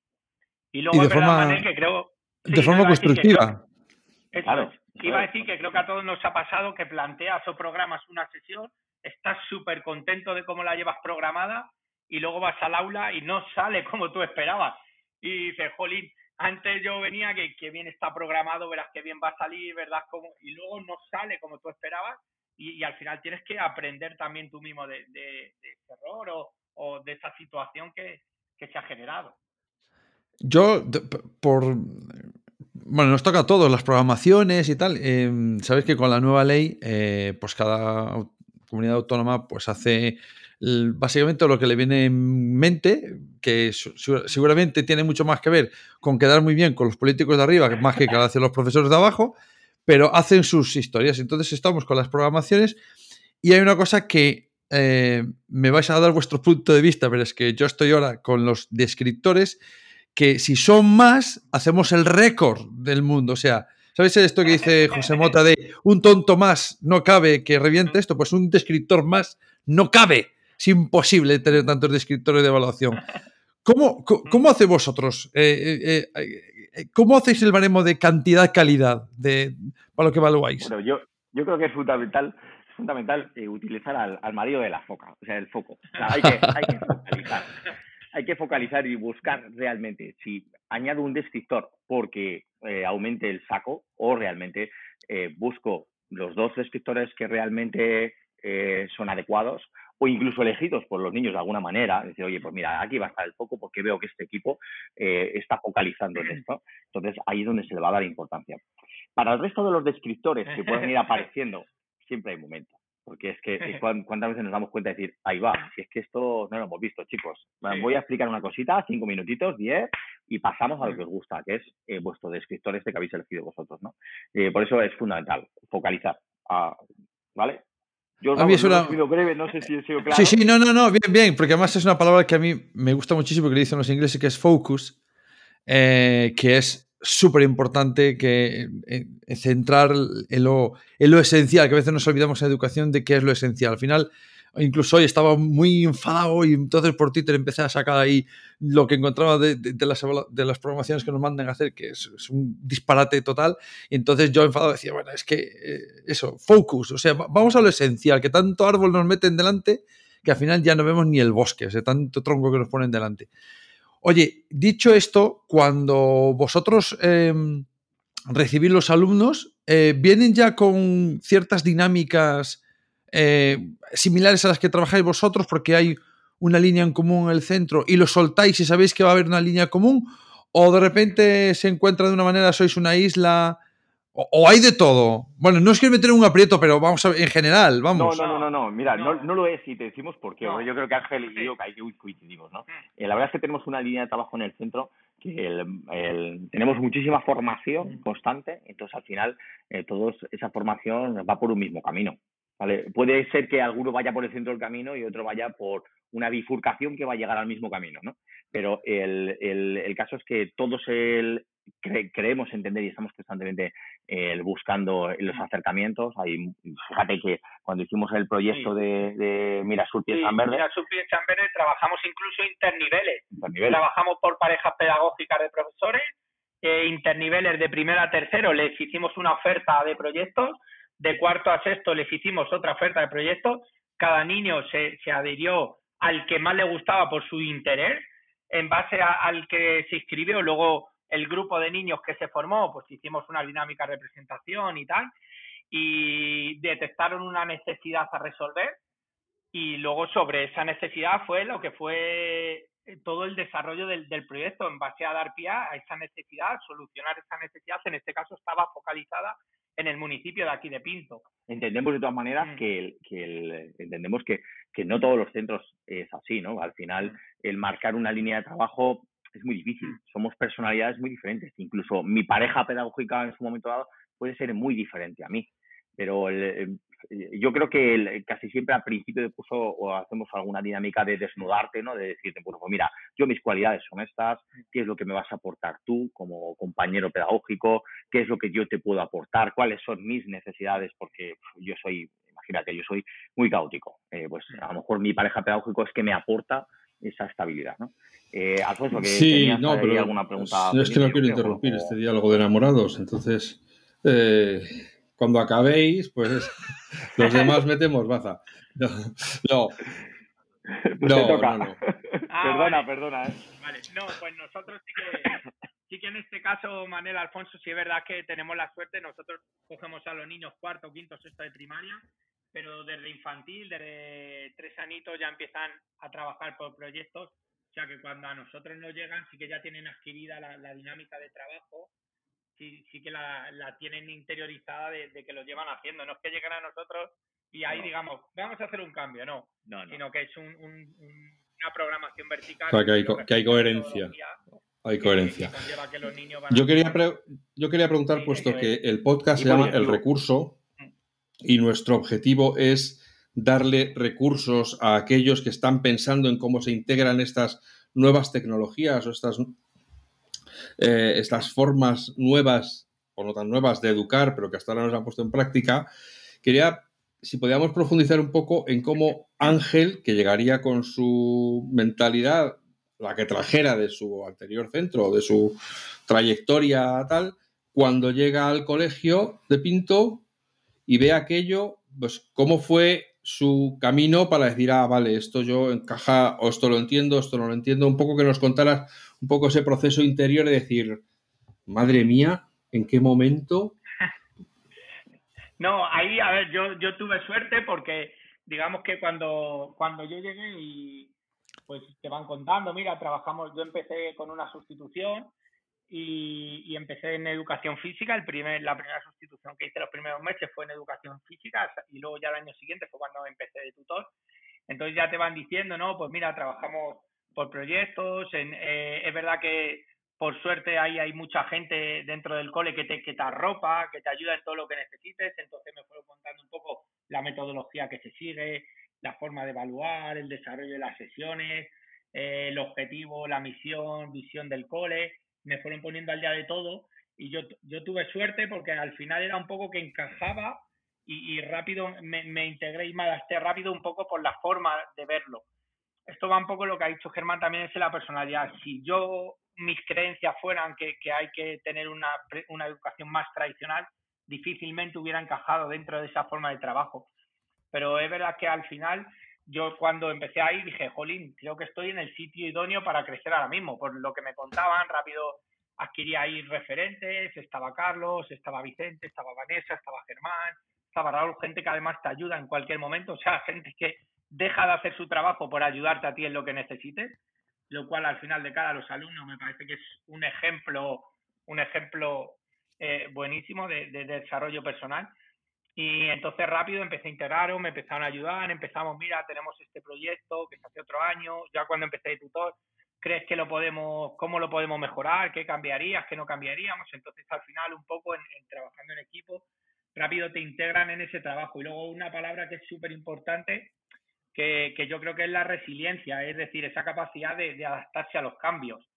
Y luego, de forma, que creo... de forma constructiva. claro. Iba a decir que creo que a todos nos ha pasado que planteas o programas una sesión, estás súper contento de cómo la llevas programada y luego vas al aula y no sale como tú esperabas. Y dices, jolín, antes yo venía que, que bien está programado, verás que bien va a salir, ¿verdad? Como, y luego no sale como tú esperabas y, al final tienes que aprender también tú mismo de, ese error o, de esa situación que, se ha generado. Yo, por... Bueno, nos toca a todos las programaciones y tal. Em, Sabes que con la nueva ley, eh, pues cada comunidad autónoma pues hace básicamente lo que le viene en mente, que seguramente tiene mucho más que ver con quedar muy bien con los políticos de arriba, más que con los profesores de abajo, pero hacen sus historias. Entonces estamos con las programaciones y hay una cosa que eh, me vais a dar vuestro punto de vista, pero es que yo estoy ahora con los descriptores que si son más, hacemos el récord del mundo. O sea, ¿sabéis esto que dice José Mota de un tonto más no cabe que reviente esto? Pues un descriptor más no cabe es imposible tener tantos descriptores de evaluación. ¿Cómo, cómo hacéis vosotros? Eh, eh, ¿Cómo hacéis el baremo de cantidad-calidad para lo que evaluáis? Bueno, yo, creo que es fundamental fundamental utilizar al, marido de la foca, o sea, el foco. hay, que, focalizar. Hay que focalizar y buscar realmente si añado un descriptor porque aumente el saco o realmente busco los dos descriptores que realmente son adecuados o incluso elegidos por los niños de alguna manera, decir, oye, pues mira, aquí va a estar el foco porque veo que este equipo eh, está focalizando en esto. Entonces, ahí es donde se le va a dar importancia. Para el resto de los descriptores que pueden ir apareciendo, siempre hay momentos. Porque es que eh, cuántas veces nos damos cuenta de decir, ahí va, si es que esto no lo hemos visto, chicos. Voy a explicar una cosita, cinco minutitos, diez, y pasamos a lo que os gusta, que es eh, vuestro descriptor este que habéis elegido vosotros, ¿no? por eso es fundamental, focalizar. Ah, ¿Vale? Yo a mí es una... breve, no sé si he sido claro. Sí, sí, no, no, no, bien, bien, porque además es una palabra que a mí me gusta muchísimo, que le dicen los ingleses, que es focus, eh, que es súper importante que eh, eh, centrar en lo, en lo esencial, que a veces nos olvidamos en educación de qué es lo esencial. Al final, Incluso hoy estaba muy enfadado y entonces por Twitter empecé a sacar ahí lo que encontraba de, las, de las, programaciones que nos mandan a hacer, que es, un disparate total. Y entonces yo enfadado decía, bueno, es que eh, eso, focus, o sea, vamos a lo esencial, que tanto árbol nos meten delante que al final ya no vemos ni el bosque, ese tanto tronco que nos ponen delante. Oye, dicho esto, cuando vosotros em, recibís los alumnos, eh, ¿vienen ya con ciertas dinámicas eh, similares a las que trabajáis vosotros porque hay una línea en común en el centro y lo soltáis y sabéis que va a haber una línea común? ¿O de repente se encuentra de una manera, sois una isla? O, hay de todo. Bueno, no es que meter un aprieto, pero vamos a ver, en general, vamos. No, no, no, no, mira, no, no lo es y te decimos por qué. Yo creo que Ángel y yo hay que coincidimos, ¿no? Eh, la verdad es que tenemos una línea de trabajo en el centro que tenemos muchísima formación constante, entonces al final eh, todos esa formación va por un mismo camino. Puede ser que alguno vaya por el centro del camino y otro vaya por una bifurcación que va a llegar al mismo camino, ¿no? Pero el, el, caso es que todos el, creemos entender y estamos constantemente buscando los acercamientos. Hay, fíjate que cuando hicimos el proyecto de, de Mira Surpi en San Verde. Mira Surpi en San Verde trabajamos incluso interniveles. Trabajamos por parejas pedagógicas de profesores, eh, interniveles de primero a tercero, les hicimos una oferta de proyectos de cuarto a sexto les hicimos otra oferta de proyecto, cada niño se, se adhirió al que más le gustaba por su interés, en base al que se inscribió, luego el grupo de niños que se formó, pues hicimos una dinámica representación y tal, y detectaron una necesidad a resolver, y luego sobre esa necesidad fue lo que fue todo el desarrollo del, del proyecto en base a dar pie a esa necesidad, solucionar esa necesidad, en este caso estaba focalizada en el municipio de aquí de Pinto. Entendemos de todas maneras mm. que, el, que el, entendemos que, que, no todos los centros es así, ¿no? Al final, mm. el marcar una línea de trabajo es muy difícil. Mm. Somos personalidades muy diferentes. Incluso mi pareja pedagógica en su momento dado puede ser muy diferente a mí. Pero el, eh, yo creo que casi siempre al principio de curso o hacemos alguna dinámica de desnudarte, ¿no? De decirte, bueno, pues mira, yo mis cualidades son estas, qué es lo que me vas a aportar tú como compañero pedagógico, qué es lo que yo te puedo aportar, cuáles son mis necesidades, porque yo soy, imagínate, yo soy muy caótico. Eh, pues a lo mejor mi pareja pedagógico es que me aporta esa estabilidad, ¿no? Eh, Alfonso, que sí, no, pero alguna pregunta. Es que no quiero interrumpir este diálogo de enamorados, entonces eh, cuando acabéis, pues los demás metemos baza. No, no. Pues no, no, ah, perdona, perdona. ¿eh? Vale, no, pues nosotros sí que, sí que en este caso, Manel Alfonso, sí es verdad que tenemos la suerte, nosotros cogemos a los niños cuarto, quinto, sexto de primaria, pero desde infantil, desde tres anitos ya empiezan a trabajar por proyectos, o sea que cuando a nosotros nos llegan sí que ya tienen adquirida la, dinámica de trabajo, sí, sí que la, la tienen interiorizada de, que lo llevan haciendo, no es que lleguen a nosotros y ahí digamos, vamos a hacer un cambio, no, sino que es un, una programación vertical. que hay, que hay coherencia. Hay coherencia. yo, quería yo quería preguntar, puesto que el podcast se llama El Recurso mm. y nuestro objetivo es darle recursos a aquellos que están pensando en cómo se integran estas nuevas tecnologías o estas, eh, estas formas nuevas, o no tan nuevas, de educar, pero que hasta ahora nos han puesto en práctica. Quería si podíamos profundizar un poco en cómo Ángel, que llegaría con su mentalidad, la que trajera de su anterior centro, de su trayectoria tal, cuando llega al colegio de Pinto y ve aquello, pues cómo fue su camino para decir, ah, vale, esto yo encaja, o esto lo entiendo, esto no lo entiendo, un poco que nos contaras un poco ese proceso interior de decir, madre mía, ¿en qué momento no, ahí, a ver, yo, yo tuve suerte porque digamos que cuando, cuando yo llegué y pues te van contando, mira, trabajamos, yo empecé con una sustitución y, y empecé en educación física, el primer, la primera sustitución que hice los primeros meses fue en educación física y luego ya el año siguiente fue cuando empecé de tutor. Entonces ya te van diciendo, no, pues mira, trabajamos por proyectos, eh, es verdad que por suerte ahí hay mucha gente dentro del cole que te, que te arropa, que te ayuda en todo lo que necesites, entonces me fueron contando un poco la metodología que se sigue, la forma de evaluar, el desarrollo de las sesiones, eh, el objetivo, la misión, visión del cole, me fueron poniendo al día de todo y yo, yo tuve suerte porque al final era un poco que encajaba y, rápido me, me, integré y me adapté rápido un poco por la forma de verlo. Esto va un poco lo que ha dicho Germán también es la personalidad. Si yo mis creencias fueran que, hay que tener una, una, educación más tradicional, difícilmente hubiera encajado dentro de esa forma de trabajo. Pero es verdad que al final, yo cuando empecé ahí dije, jolín, creo que estoy en el sitio idóneo para crecer ahora mismo. Por lo que me contaban, rápido adquirí ahí referentes, estaba Carlos, estaba Vicente, estaba Vanessa, estaba Germán, estaba Raúl, gente que además te ayuda en cualquier momento, o sea, gente que deja de hacer su trabajo por ayudarte a ti en lo que necesites lo cual al final de cada los alumnos me parece que es un ejemplo, un ejemplo eh, buenísimo de, desarrollo personal. Y entonces rápido empecé a integrar, me empezaron a ayudar, empezamos, mira, tenemos este proyecto que se hace otro año, ya cuando empecé de tutor, ¿crees que lo podemos, cómo lo podemos mejorar? ¿Qué cambiarías? ¿Qué no cambiaríamos? Entonces al final un poco en, en trabajando en equipo, rápido te integran en ese trabajo. Y luego una palabra que es súper importante que, yo creo que es la resiliencia, es decir, esa capacidad de, adaptarse a los cambios,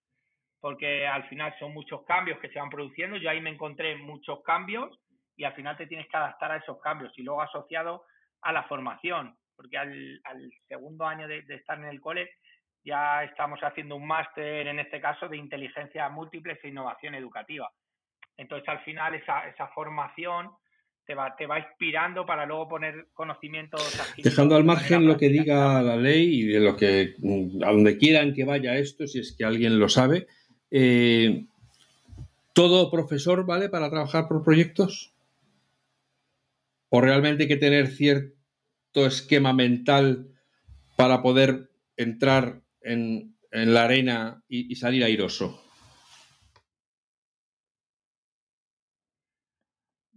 porque al final son muchos cambios que se van produciendo, yo ahí me encontré muchos cambios y al final te tienes que adaptar a esos cambios y luego asociado a la formación, porque al, segundo año de, estar en el cole ya estamos haciendo un máster, en este caso, de inteligencia múltiples e innovación educativa. Entonces, al final, esa, esa formación te va, te va inspirando para luego poner conocimientos. Dejando al margen lo que diga la ley y de lo que, mm, a donde quieran que vaya esto, si es que alguien lo sabe, eh, ¿todo profesor vale para trabajar por proyectos? ¿O realmente hay que tener cierto esquema mental para poder entrar en, la arena y salir airoso?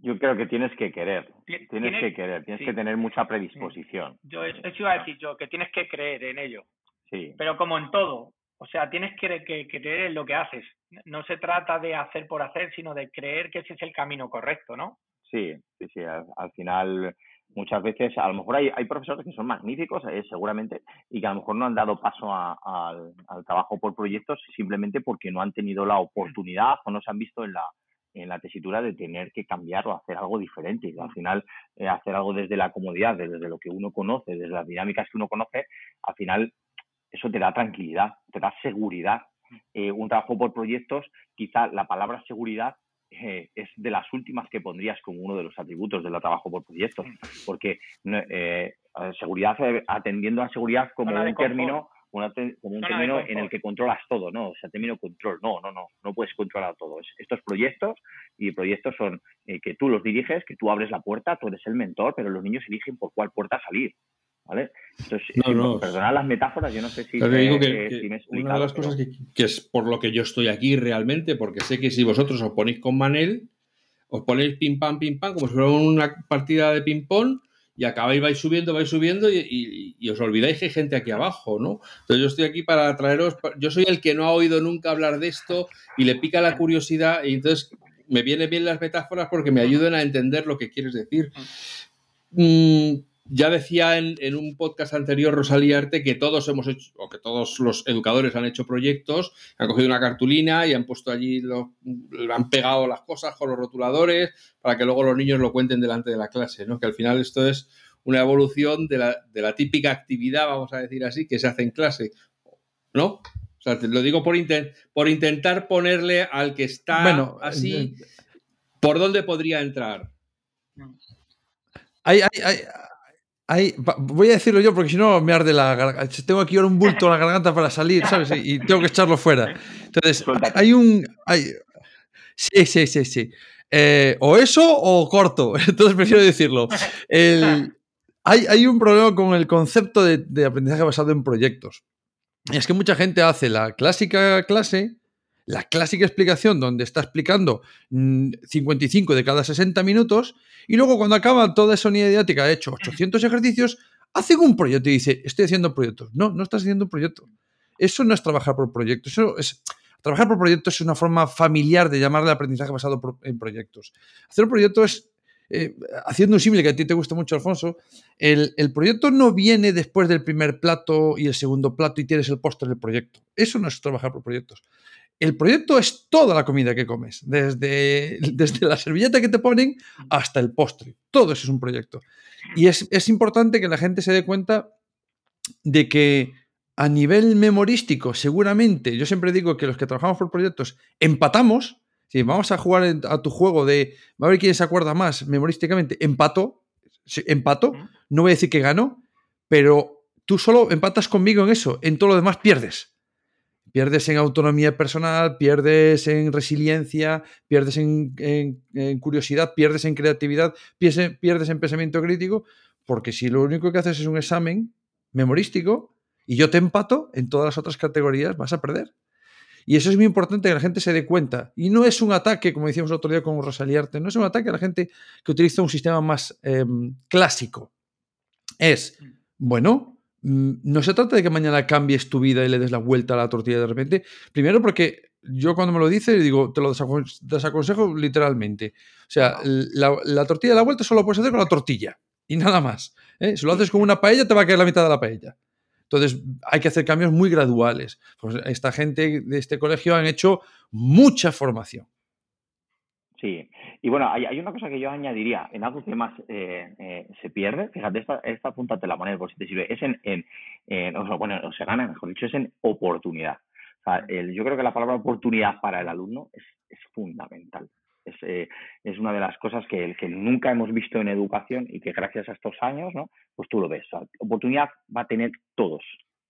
Yo creo que tienes que querer, tienes, que querer, tienes que tener mucha predisposición. Yo eso iba a decir yo, que tienes que creer en ello. Sí. Pero como en todo, o sea, tienes que, creer en lo que haces. No se trata de hacer por hacer, sino de creer que ese es el camino correcto, ¿no? Sí, sí, sí. Al, final, muchas veces, a lo mejor hay, hay profesores que son magníficos, eh, seguramente, y que a lo mejor no han dado paso al, al trabajo por proyectos simplemente porque no han tenido la oportunidad o no se han visto en la en la tesitura de tener que cambiar o hacer algo diferente. Y al final, eh, hacer algo desde la comodidad, desde lo que uno conoce, desde las dinámicas que uno conoce, al final eso te da tranquilidad, te da seguridad. Eh, un trabajo por proyectos, quizá la palabra seguridad eh, es de las últimas que pondrías como uno de los atributos del trabajo por proyectos, porque seguridad atendiendo a seguridad como un término como un término en el que controlas todo, ¿no? O sea, término control. No, no, no, no puedes controlar todo. Estos proyectos y proyectos son eh, que tú los diriges, que tú abres la puerta, tú eres el mentor, pero los niños eligen por cuál puerta salir. ¿Vale? Entonces, no, perdonad las metáforas, yo no sé si, me, digo que, Una de las cosas que, es por lo que yo estoy aquí realmente, porque sé que si vosotros os ponéis con Manel, os ponéis pim pam, pim pam, como si fuera una partida de ping pong, y acabáis, vais subiendo, vais subiendo y, os olvidáis que hay gente aquí abajo, ¿no? Entonces yo estoy aquí para traeros, yo soy el que no ha oído nunca hablar de esto y le pica la curiosidad y entonces me vienen bien las metáforas porque me ayudan a entender lo que quieres decir. Mm, ya decía en, un podcast anterior Rosalía Arte que todos hemos hecho, o que todos los educadores han hecho proyectos, han cogido una cartulina y han puesto allí, lo, han pegado las cosas con los rotuladores para que luego los niños lo cuenten delante de la clase, ¿no? Que al final esto es una evolución de la, típica actividad, vamos a decir así, que se hace en clase, ¿no? O sea, te lo digo por, por intentar ponerle al que está bueno, así, eh, ¿por dónde podría entrar? Hay, hay, voy a decirlo yo porque si no me arde la garganta. Tengo aquí ahora un bulto en la garganta para salir, ¿sabes? Y tengo que echarlo fuera. Entonces, hay un. sí, sí, sí, sí. Eh, o eso o corto. Entonces prefiero decirlo. hay, hay, un problema con el concepto de, de aprendizaje basado en proyectos. Y es que mucha gente hace la clásica clase la clásica explicación donde está explicando 55 mm, de cada 60 minutos y luego cuando acaba toda esa unidad didáctica, ha hecho 800 ejercicios, hace un proyecto y dice, estoy haciendo proyectos. No, no estás haciendo un proyecto. Eso no es trabajar por proyectos. Eso es, trabajar por proyectos es una forma familiar de llamarle aprendizaje basado en proyectos. Hacer un proyecto es, eh, haciendo un símil que a ti te gusta mucho, Alfonso, el, el, proyecto no viene después del primer plato y el segundo plato y tienes el postre del proyecto. Eso no es trabajar por proyectos. El proyecto es toda la comida que comes, desde, desde la servilleta que te ponen hasta el postre. Todo eso es un proyecto. Y es, importante que la gente se dé cuenta de que a nivel memorístico, seguramente, yo siempre digo que los que trabajamos por proyectos empatamos. Si vamos a jugar a tu juego de a ver quién se acuerda más memorísticamente, empato, empato, no voy a decir que gano, pero tú solo empatas conmigo en eso, en todo lo demás pierdes. Pierdes en autonomía personal, pierdes en resiliencia, pierdes en, curiosidad, pierdes en creatividad, pierdes, en pensamiento crítico, porque si lo único que haces es un examen memorístico y yo te empato en todas las otras categorías, vas a perder. Y eso es muy importante que la gente se dé cuenta. Y no es un ataque, como decíamos otro día con Rosaliarte, no es un ataque a la gente que utiliza un sistema más em, clásico. Es, bueno, Mm, no se trata de que mañana cambies tu vida y le des la vuelta a la tortilla de repente. Primero porque yo cuando me lo dice digo, te lo desaconsejo literalmente. O sea, la, tortilla de la vuelta solo puedes hacer con la tortilla y nada más. ¿eh? Si lo haces con una paella te va a caer la mitad de la paella. Entonces hay que hacer cambios muy graduales. Pues esta gente de este colegio han hecho mucha formación. Sí, y bueno, hay, una cosa que yo añadiría, en algo que más eh, eh, se pierde, fíjate, esta, esta punta te la pones por si te sirve, es en, en, o sea, bueno, o se gana, mejor dicho, es en oportunidad. O sea, yo creo que la palabra oportunidad para el alumno es, es fundamental. Es, eh, es, una de las cosas que, que, nunca hemos visto en educación y que gracias a estos años, ¿no? Pues tú lo ves. O sea, oportunidad va a tener todos,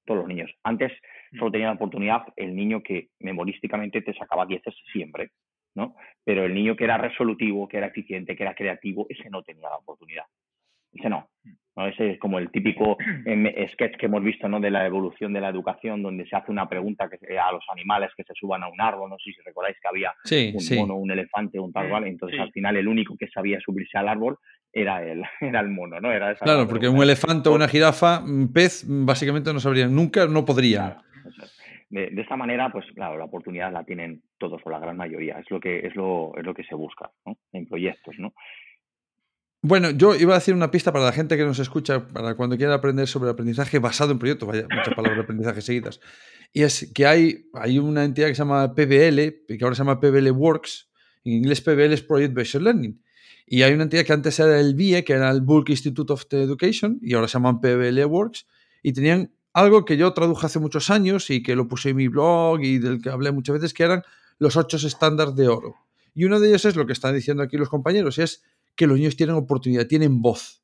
todos los niños. Antes solo tenía la oportunidad el niño que memorísticamente te sacaba dieces siempre. ¿No? Pero el niño que era resolutivo, que era eficiente, que era creativo, ese no tenía la oportunidad. Ese no. Ese es como el típico em, sketch que hemos visto ¿no? de la evolución de la educación, donde se hace una pregunta que, a los animales que se suban a un árbol. No sé si recordáis que había un mono, un elefante, un tal cual. Entonces, al final, el único que sabía subirse al árbol era el, era el mono, ¿no? Era claro, porque un elefante o una jirafa, un pez, básicamente no sabrían, nunca, no podrían de, esta manera, pues claro, la oportunidad la tienen todos o la gran mayoría. Es lo que, es lo, es lo que se busca en proyectos, ¿no? Bueno, yo iba a decir una pista para la gente que nos escucha, para cuando quiera aprender sobre aprendizaje basado en proyectos, vaya, muchas palabras de aprendizaje seguidas. Y es que hay, hay una entidad que se llama PBL, que ahora se llama PBL Works, En inglés PBL es Project Based Learning. Y hay una entidad que antes era el BIE, que era el Bulk Institute of Education, y ahora se llaman PBL Works, y tenían algo que yo traduje hace muchos años y que lo puse en mi blog y del que hablé muchas veces, que eran los ocho estándares de oro. Y uno de ellos es lo que están diciendo aquí los compañeros, es que los niños tienen oportunidad, tienen voz.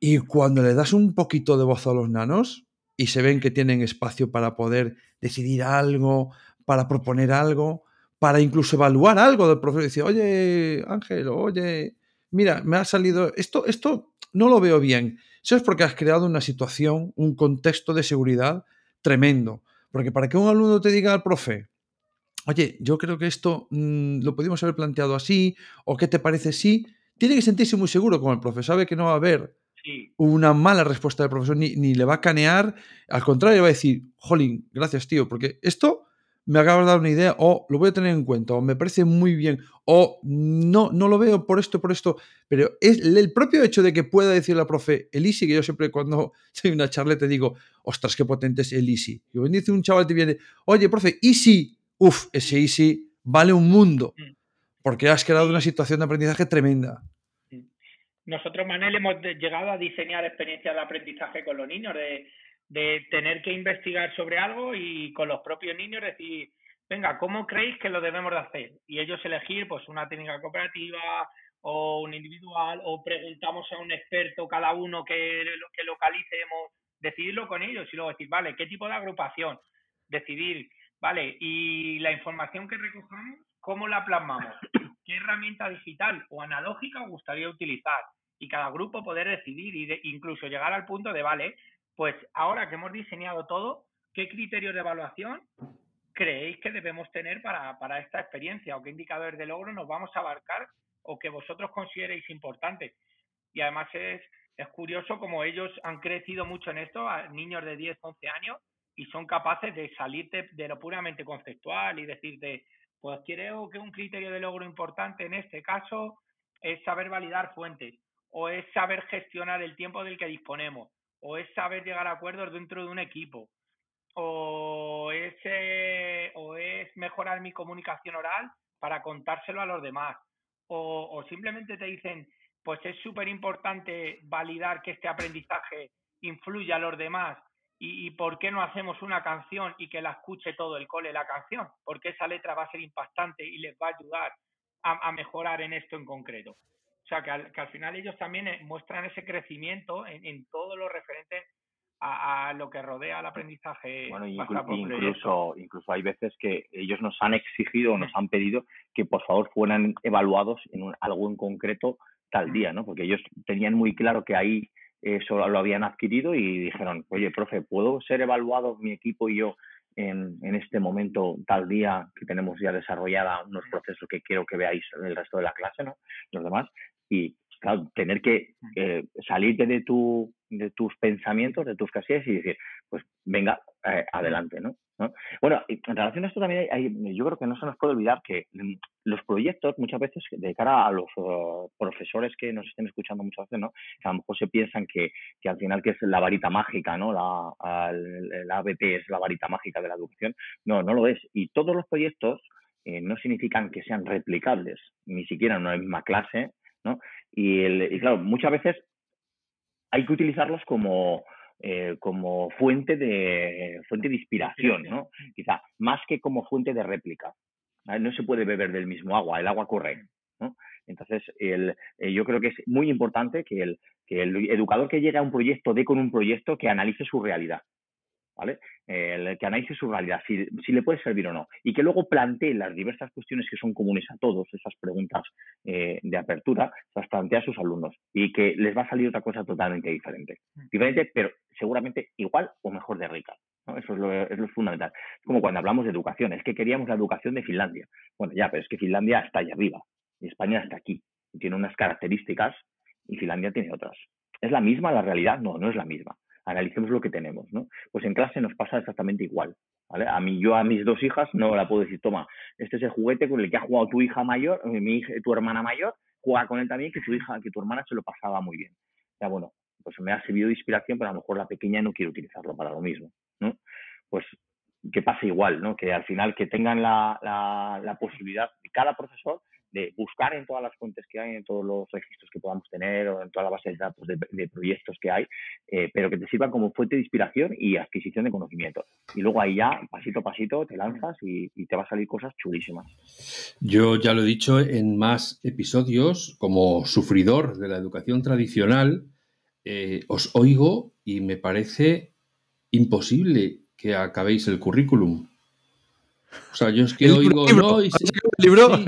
Y cuando le das un poquito de voz a los nanos y se ven que tienen espacio para poder decidir algo, para proponer algo, para incluso evaluar algo del profesor, decir, oye, Ángel, oye, mira, me ha salido, esto, esto no lo veo bien. Eso es porque has creado una situación, un contexto de seguridad tremendo. Porque para que un alumno te diga al profe, oye, yo creo que esto mm, lo podemos haber planteado así, o qué te parece así, tiene que sentirse muy seguro con el profe, sabe que no va a haber una mala respuesta del profesor, ni, ni, le va a canear, al contrario, va a decir, jolín, gracias tío, porque esto me acaba de dar una idea, o lo voy a tener en cuenta, o me parece muy bien, o no, no lo veo por esto, por esto, pero es el propio hecho de que pueda decir la profe el easy, que yo siempre cuando soy una charla te digo, ostras, qué potente es el easy. Y cuando dice un chaval te viene, oye, profe, easy, uff, ese easy vale un mundo, mm. porque has creado una situación de aprendizaje tremenda. Mm. Nosotros, Manel, hemos llegado a diseñar experiencias de aprendizaje con los niños, de de tener que investigar sobre algo y con los propios niños decir, venga, ¿cómo creéis que lo debemos de hacer? Y ellos elegir pues una técnica cooperativa o un individual o preguntamos a un experto cada uno que, que localicemos, decidirlo con ellos y luego decir, vale, ¿qué tipo de agrupación? Decidir, vale, y la información que recojamos, ¿cómo la plasmamos? ¿Qué herramienta digital o analógica gustaría utilizar? Y cada grupo poder decidir e incluso llegar al punto de, vale, pues ahora que hemos diseñado todo, ¿qué criterios de evaluación creéis que debemos tener para, esta experiencia o qué indicadores de logro nos vamos a abarcar o que vosotros consideréis importantes? Y además es, es curioso como ellos han crecido mucho en esto, niños de 10, 11 años, y son capaces de salir de, lo puramente conceptual y decirte, pues creo que un criterio de logro importante en este caso es saber validar fuentes o es saber gestionar el tiempo del que disponemos o es saber llegar a acuerdos dentro de un equipo, o es, eh, o es mejorar mi comunicación oral para contárselo a los demás, o, simplemente te dicen, pues es súper importante validar que este aprendizaje influya a los demás y, por qué no hacemos una canción y que la escuche todo el cole la canción, porque esa letra va a ser impactante y les va a ayudar a mejorar en esto en concreto. Sea, que al, final ellos también eh, muestran ese crecimiento en, en todo lo referente a, lo que rodea al aprendizaje. Bueno, incluso, incluso hay veces que ellos nos han exigido o nos han pedido que por favor fueran evaluados en algo en concreto tal día, ¿no? Porque ellos tenían muy claro que ahí eso lo habían adquirido y dijeron, oye, profe, ¿puedo ser evaluado mi equipo y yo en, en, este momento, tal día que tenemos ya desarrollada unos procesos que quiero que veáis en el resto de la clase, ¿no? Los demás y claro, tener que eh, salirte de, tu, de tus pensamientos, de tus casillas y decir, pues venga, eh, adelante, ¿no? Bueno, en relación a esto también hay, yo creo que no se nos puede olvidar que mm, los proyectos muchas veces de cara a los uh, profesores que nos estén escuchando muchas veces, ¿no? Que a lo mejor se piensan que, que al final que es la varita mágica, ¿no? La, el, ABP es la varita mágica de la educación. No, no lo es. Y todos los proyectos eh, no significan que sean replicables, ni siquiera en una misma clase, ¿no? Y, el, claro, muchas veces hay que utilizarlos como, eh, como fuente de fuente de inspiración, ¿no? Quizá más que como fuente de réplica. No se puede beber del mismo agua, el agua corre. ¿no? Entonces, el, eh, yo creo que es muy importante que el, que el educador que llegue a un proyecto dé con un proyecto que analice su realidad. ¿Vale? El que analice su realidad, si, le puede servir o no, y que luego plantee las diversas cuestiones que son comunes a todos, esas preguntas eh, de apertura, las plantea a sus alumnos y que les va a salir otra cosa totalmente diferente. Mm. Diferente, pero seguramente igual o mejor de rica. Eso es lo, es lo fundamental. Es como cuando hablamos de educación, es que queríamos la educación de Finlandia. Bueno, ya, pero es que Finlandia está allá arriba y España está aquí. Y tiene unas características y Finlandia tiene otras. ¿Es la misma la realidad? No, no es la misma analicemos lo que tenemos, ¿no? Pues en clase nos pasa exactamente igual, ¿vale? A mí, yo a mis dos hijas no la puedo decir, toma, este es el juguete con el que ha jugado tu hija mayor, eh, mi hija, tu hermana mayor, juega con él también, que tu hija, que tu hermana se lo pasaba muy bien. Ya bueno, pues me ha servido de inspiración, pero a lo mejor la pequeña no quiere utilizarlo para lo mismo, ¿no? Pues que pase igual, ¿no? Que al final que tengan la, la, la posibilidad, cada profesor, de buscar en todas las fuentes que hay, en todos los registros que podamos tener o en toda la base de datos de, proyectos que hay, eh, pero que te sirvan como fuente de inspiración y adquisición de conocimiento. Y luego ahí ya, pasito a pasito, te lanzas y, te va a salir cosas chulísimas. Yo ya lo he dicho en más episodios, como sufridor de la educación tradicional, eh, os oigo y me parece imposible que acabéis el currículum. O sea, yo es que oigo, no, y libro?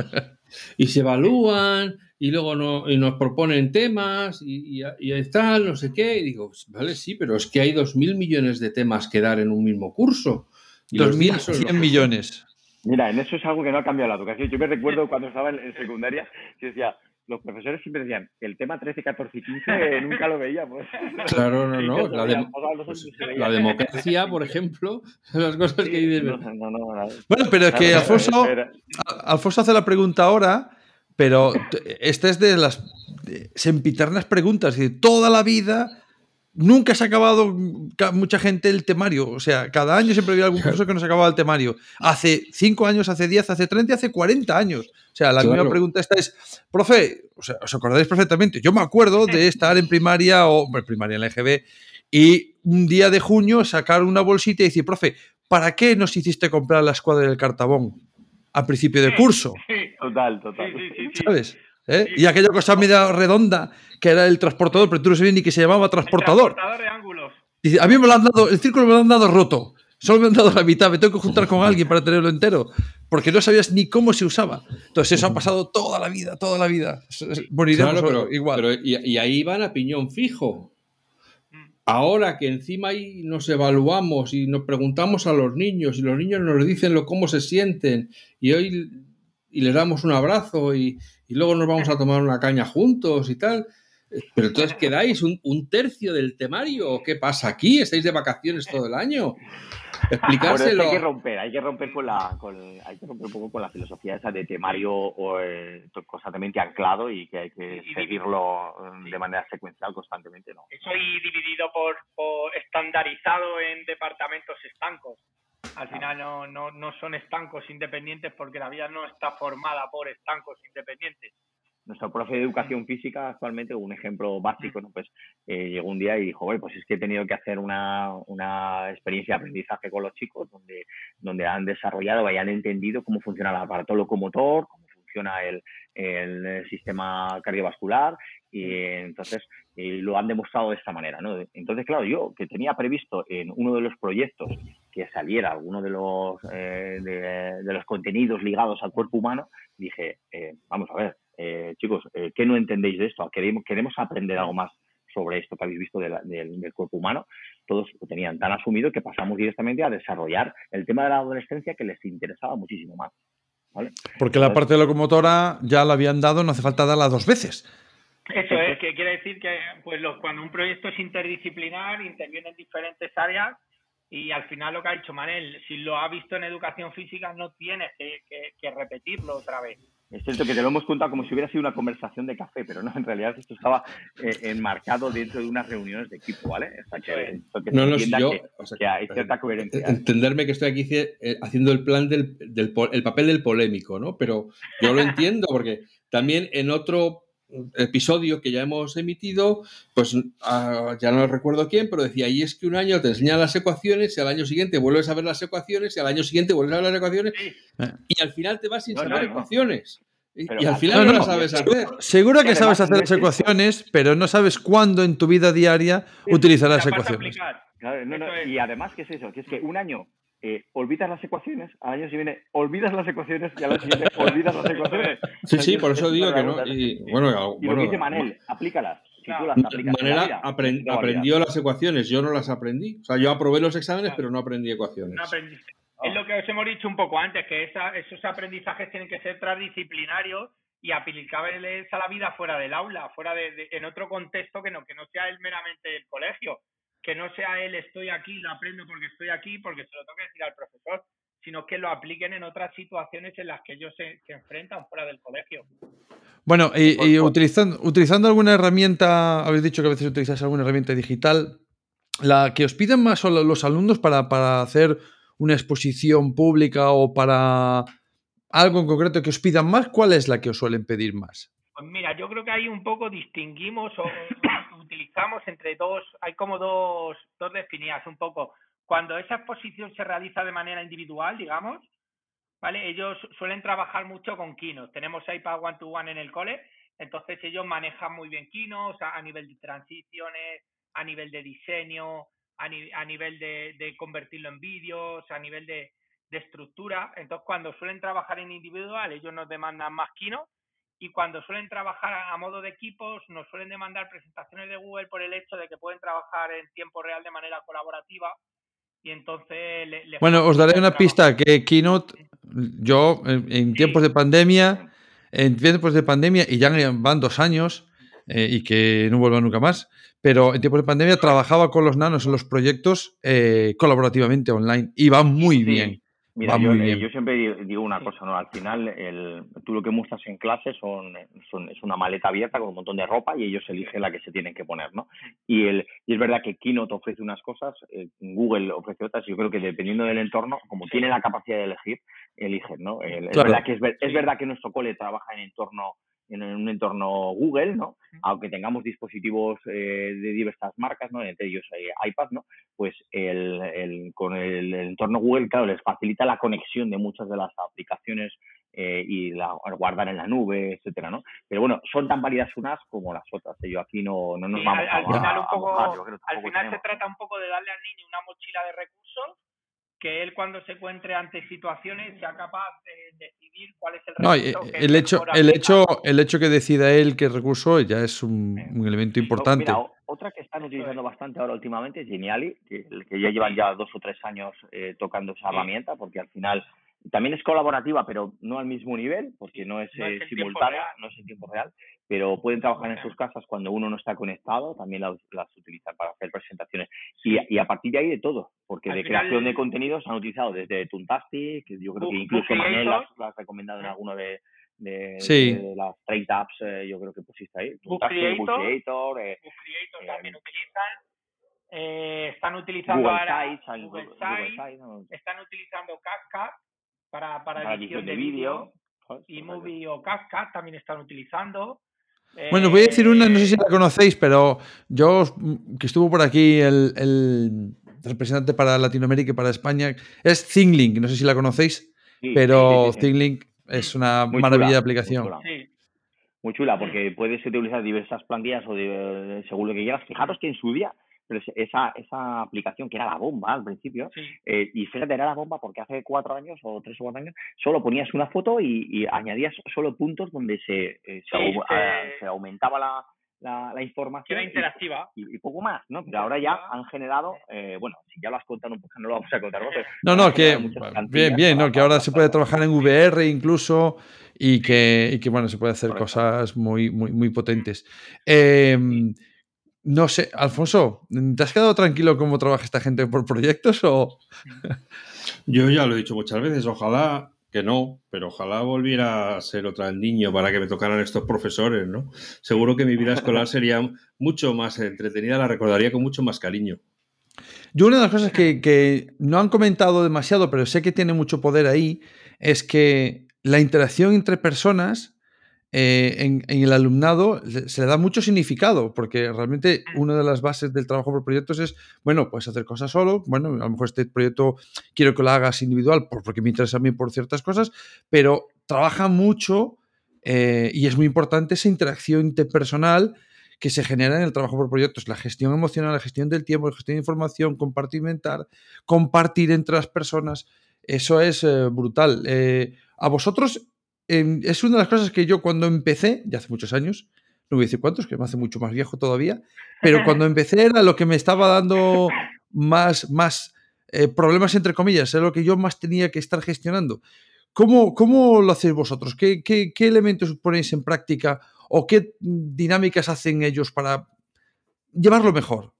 y se evalúan y luego no, y nos proponen temas y, y, tal, no sé qué. Y digo, pues, vale, sí, pero es que hay dos mil millones de temas que dar en un mismo curso. Dos mil cien millones. Mira, en eso es algo que no ha cambiado la educación. Yo me recuerdo cuando estaba en, secundaria, que decía, los profesores siempre decían, el tema 13, 14 y 15 nunca lo veíamos. Claro, no, no. La, pues, la, democracia, por ejemplo, son las cosas que dices. bueno, pero es que Alfonso, Alfonso hace la pregunta ahora, pero esta es de las sempiternas preguntas. Y toda la vida nunca se ha acabado mucha gente el temario. O sea, cada año siempre había algún profesor que no se acababa el temario. Hace 5 años, hace 10, hace 30, hace 40 años. O sea, la misma pregunta esta es, profe, o sea, os acordáis perfectamente, yo me acuerdo de estar en primaria o primaria en la EGB y un día de junio sacar una bolsita y decir, profe, ¿para qué nos hiciste comprar la escuadra del cartabón a principio de curso? total, total. ¿Sabes? ¿Eh? Y aquella cosa media redonda que era el transportador, pero tú no sabías ni que se llamaba transportador. transportador de ángulos. Dice, a mí me lo han dado, el círculo me lo han dado roto. Solo me han dado la mitad, me tengo que juntar con alguien para tenerlo entero, porque no sabías ni cómo se usaba. Entonces eso ha pasado toda la vida, toda la vida. Moriremos pero, igual. y, ahí van a piñón fijo. Ahora que encima ahí nos evaluamos y nos preguntamos a los niños y los niños nos dicen lo, cómo se sienten y hoy y les damos un abrazo y, y luego nos vamos a tomar una caña juntos y tal. Pero entonces quedáis un, tercio del temario. ¿Qué pasa aquí? ¿Estáis de vacaciones todo el año? Explicárselo. hay que romper, hay que romper con la, hay que romper un poco con la filosofía esa de temario o, eh, constantemente anclado y que hay que seguirlo mm, de manera secuencial constantemente, ¿no? Eso y dividido por, estandarizado en departamentos estancos. Al final no, no, no son estancos independientes porque la vida no está formada por estancos independientes nuestro profe de educación física actualmente, un ejemplo básico, ¿no? pues eh, llegó un día y dijo, pues es que he tenido que hacer una, una, experiencia de aprendizaje con los chicos donde, donde han desarrollado y han entendido cómo funciona el aparato locomotor, cómo funciona el, el sistema cardiovascular y entonces lo han demostrado de esta manera. ¿no? Entonces, claro, yo que tenía previsto en uno de los proyectos que saliera alguno de los, eh, de, los contenidos ligados al cuerpo humano, dije, eh, vamos a ver, eh, chicos, eh, ¿qué no entendéis de esto? Queremos, queremos aprender algo más sobre esto que habéis visto del cuerpo humano. Todos lo tenían tan asumido que pasamos directamente a desarrollar el tema de la adolescencia que les interesaba muchísimo más. Porque la parte de locomotora ya la habían dado, no hace falta darla dos veces. Eso es, que quiere decir que pues cuando un proyecto es interdisciplinar, interviene en diferentes áreas y al final lo que ha dicho Manel, si lo ha visto en educación física no tienes que repetirlo otra vez. Es cierto que te lo hemos contado como si hubiera sido una conversación de café, pero no, en realidad esto estaba eh, enmarcado dentro de unas reuniones de equipo, ¿vale? O que, no, no, yo, que, hay cierta coherencia. Entenderme que estoy aquí eh, haciendo el plan del, del el papel del polémico, ¿no? Pero yo lo entiendo porque también en otro episodio que ya hemos emitido, pues ah, ya no recuerdo quién, pero decía, y es que un año te enseñan las ecuaciones y al año siguiente vuelves a ver las ecuaciones y al año siguiente vuelves a ver las ecuaciones y al final te vas sin saber ecuaciones. y al final no, las sabes hacer. Seguro que sabes hacer las ecuaciones, pero no sabes cuándo en tu vida diaria utilizar las ecuaciones. y además, ¿qué es eso? Que es que un año eh, olvidas las ecuaciones, al año siguiente olvidas las ecuaciones y al año siguiente olvidas las ecuaciones. Sí, sí, por eso digo que no. Y, bueno, y lo que dice Manel, aplícalas. Si tú las aplicas Manera aprendió las ecuaciones, yo no las aprendí. O sea, yo aprobé los exámenes, pero no aprendí ecuaciones. No aprendiste. Es lo que os hemos dicho un poco antes, que esos aprendizajes tienen que ser transdisciplinarios y aplicables a la vida fuera del aula, fuera de, en otro contexto que no, que no sea el meramente el colegio que no sea él estoy aquí, lo aprendo porque estoy aquí, porque se lo tengo que decir al profesor, sino que lo apliquen en otras situaciones en las que ellos se, enfrentan fuera del colegio. Bueno, y, utilizando, utilizando alguna herramienta, habéis dicho que a veces utilizáis alguna herramienta digital, la que os piden más son los alumnos para, hacer una exposición pública o para algo en concreto que os pidan más, ¿cuál es la que os suelen pedir más? Pues mira, yo creo que ahí un poco distinguimos o utilizamos entre dos, hay como dos, dos definidas un poco. Cuando esa exposición se realiza de manera individual, digamos, ¿vale? Ellos suelen trabajar mucho con Keynote. Tenemos iPad One to One en el cole, entonces ellos manejan muy bien Keynote a, nivel de transiciones, a nivel de diseño, a, nivel de, convertirlo en vídeos, a nivel de, de estructura. Entonces, cuando suelen trabajar en individual, ellos nos demandan más Keynote y cuando suelen trabajar a, modo de equipos nos suelen demandar presentaciones de Google por el hecho de que pueden trabajar en tiempo real de manera colaborativa y entonces bueno os daré una pista que Keynote yo en, tiempos de pandemia en tiempos de pandemia y ya van dos años eh, y que no vuelva nunca más pero en tiempos de pandemia trabajaba con los nanos en los proyectos eh, colaborativamente online y va muy bien Mira, yo, siempre digo una cosa, ¿no? Al final, el, tú lo que muestras en clase son, son, es una maleta abierta con un montón de ropa y ellos eligen la que se tienen que poner, ¿no? Y, el, y es verdad que Keynote ofrece unas cosas, eh, Google ofrece otras, y yo creo que dependiendo del entorno, como tiene la capacidad de elegir, eligen, ¿no? es, verdad que es, es verdad que nuestro cole trabaja en entorno en un entorno Google, ¿no? Aunque tengamos dispositivos eh, de diversas marcas, ¿no? Entre ellos eh, iPad, ¿no? Pues el, con el, entorno Google, claro, les facilita la conexión de muchas de las aplicaciones eh, y la, guardar en la nube, etcétera, ¿no? Pero bueno, son tan válidas unas como las otras. Yo aquí no, no nos vamos al, a, final, un poco, al final se trata un poco de darle al niño una mochila de recursos que él cuando se encuentre ante situaciones sea capaz de decidir cuál es el recurso. No, el, hecho, el, hecho, el hecho que decida él qué recurso ya es un, elemento importante. otra que están utilizando bastante ahora últimamente es Geniali, que, que ya llevan ya dos o tres años eh, tocando esa herramienta, porque al final también es colaborativa, pero no al mismo nivel, porque no es, eh, simultánea, no es en tiempo real, pero pueden trabajar en sus casas cuando uno no está conectado, también las, utilizan para hacer presentaciones. Y, a partir de ahí de todo, porque de creación de contenidos han utilizado desde Tuntastic, que yo creo que incluso Manel las, ha recomendado en alguno de, de, las 30 apps, eh, yo creo que pusiste ahí. Book Creator, Creator, eh, Creator también utilizan. Eh, están utilizando Google ahora Sites, Google, Sites, están utilizando CapCut para, para, edición, de, vídeo. Y Movie o CapCut también están utilizando. Bueno, voy a decir una, no sé si la conocéis, pero yo, que estuvo por aquí el, representante para Latinoamérica y para España, es ThingLink, no sé si la conocéis, pero ThingLink es una maravilla de aplicación. Muy chula. porque puedes utilizar diversas plantillas o de, según lo que quieras. Fijaros que en su día pero esa, esa aplicación que era la bomba al principio, eh, y fíjate, era la bomba porque hace cuatro años o tres o cuatro años solo ponías una foto y, añadías solo puntos donde se, eh, se, aumentaba la, la, información. era interactiva. Y, poco más, ¿no? Pero ahora ya han generado, eh, bueno, si ya lo has contado un poco, no lo vamos a contar nosotros. No, no, que bien, bien, ¿no? Que ahora se puede trabajar en VR incluso y que, y que bueno, se puede hacer cosas muy, muy, muy potentes. Eh, no sé, Alfonso, ¿te has quedado tranquilo cómo trabaja esta gente por proyectos o...? Yo ya lo he dicho muchas veces, ojalá que no, pero ojalá volviera a ser otra el niño para que me tocaran estos profesores, ¿no? Seguro que mi vida escolar sería mucho más entretenida, la recordaría con mucho más cariño. Yo una de las cosas que, que no han comentado demasiado, pero sé que tiene mucho poder ahí, es que la interacción entre personas eh, en, el alumnado se le da mucho significado, porque realmente una de las bases del trabajo por proyectos es, bueno, puedes hacer cosas solo, bueno, a lo mejor este proyecto quiero que lo hagas individual porque me interesa a mí por ciertas cosas, pero trabaja mucho eh, y es muy importante esa interacción interpersonal que se genera en el trabajo por proyectos, la gestión emocional, la gestión del tiempo, la gestión de información, compartimentar, compartir entre las personas, eso es eh, brutal. a vosotros es una de las cosas que yo cuando empecé, ya hace muchos años, no voy a decir cuántos, que me hace mucho más viejo todavía, pero cuando empecé era lo que me estaba dando más, más eh, problemas, entre comillas, era lo que yo más tenía que estar gestionando. ¿Cómo, cómo lo hacéis vosotros? ¿Qué, ¿Qué, qué, elementos ponéis en práctica o qué dinámicas hacen ellos para llevarlo mejor?